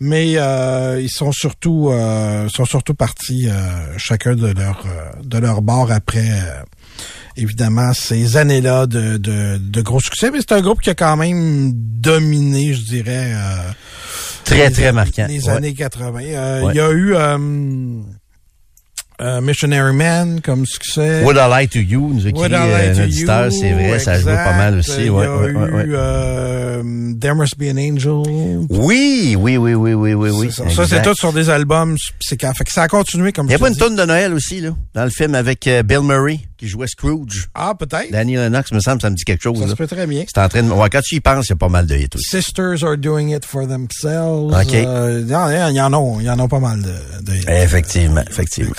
[SPEAKER 1] mais euh, ils sont surtout euh, sont surtout partis euh, chacun de leur euh, de leur bord après euh, évidemment ces années-là de, de, de gros succès. Mais c'est un groupe qui a quand même dominé, je dirais. euh,
[SPEAKER 3] Très,
[SPEAKER 1] les-
[SPEAKER 3] très marquant.
[SPEAKER 1] Les
[SPEAKER 3] Ouais.
[SPEAKER 1] années 80. Euh,
[SPEAKER 3] Ouais.
[SPEAKER 1] Il y a eu euh, euh, Missionary Man comme succès.
[SPEAKER 3] Would I Lie to You, nous écrit euh,
[SPEAKER 1] Lie
[SPEAKER 3] un
[SPEAKER 1] to
[SPEAKER 3] auditeur, c'est vrai, ça a joué pas mal aussi.
[SPEAKER 1] Il y
[SPEAKER 3] Ouais,
[SPEAKER 1] a
[SPEAKER 3] ouais,
[SPEAKER 1] eu
[SPEAKER 3] ouais,
[SPEAKER 1] euh, There Must Be an Angel.
[SPEAKER 3] Oui, oui, oui, oui, oui, oui,
[SPEAKER 1] ça, Ça, c'est tout sur des albums. C'est quand, fait que ça a continué comme
[SPEAKER 3] Il y a pas une tonne de Noël aussi, là, dans le film avec euh, Bill Murray, qui jouait Scrooge.
[SPEAKER 1] Ah, peut-être.
[SPEAKER 3] Danny Lennox, me semble, ça me dit quelque chose.
[SPEAKER 1] Ça
[SPEAKER 3] là.
[SPEAKER 1] se peut très bien.
[SPEAKER 3] C'est en train de... Ouais, quand tu y penses, il y a pas mal de hits aussi.
[SPEAKER 1] Sisters are doing it for themselves.
[SPEAKER 3] OK.
[SPEAKER 1] Euh, Il y, en a, il y en a, il y en a pas mal de, de hits.
[SPEAKER 3] Effectivement, effectivement.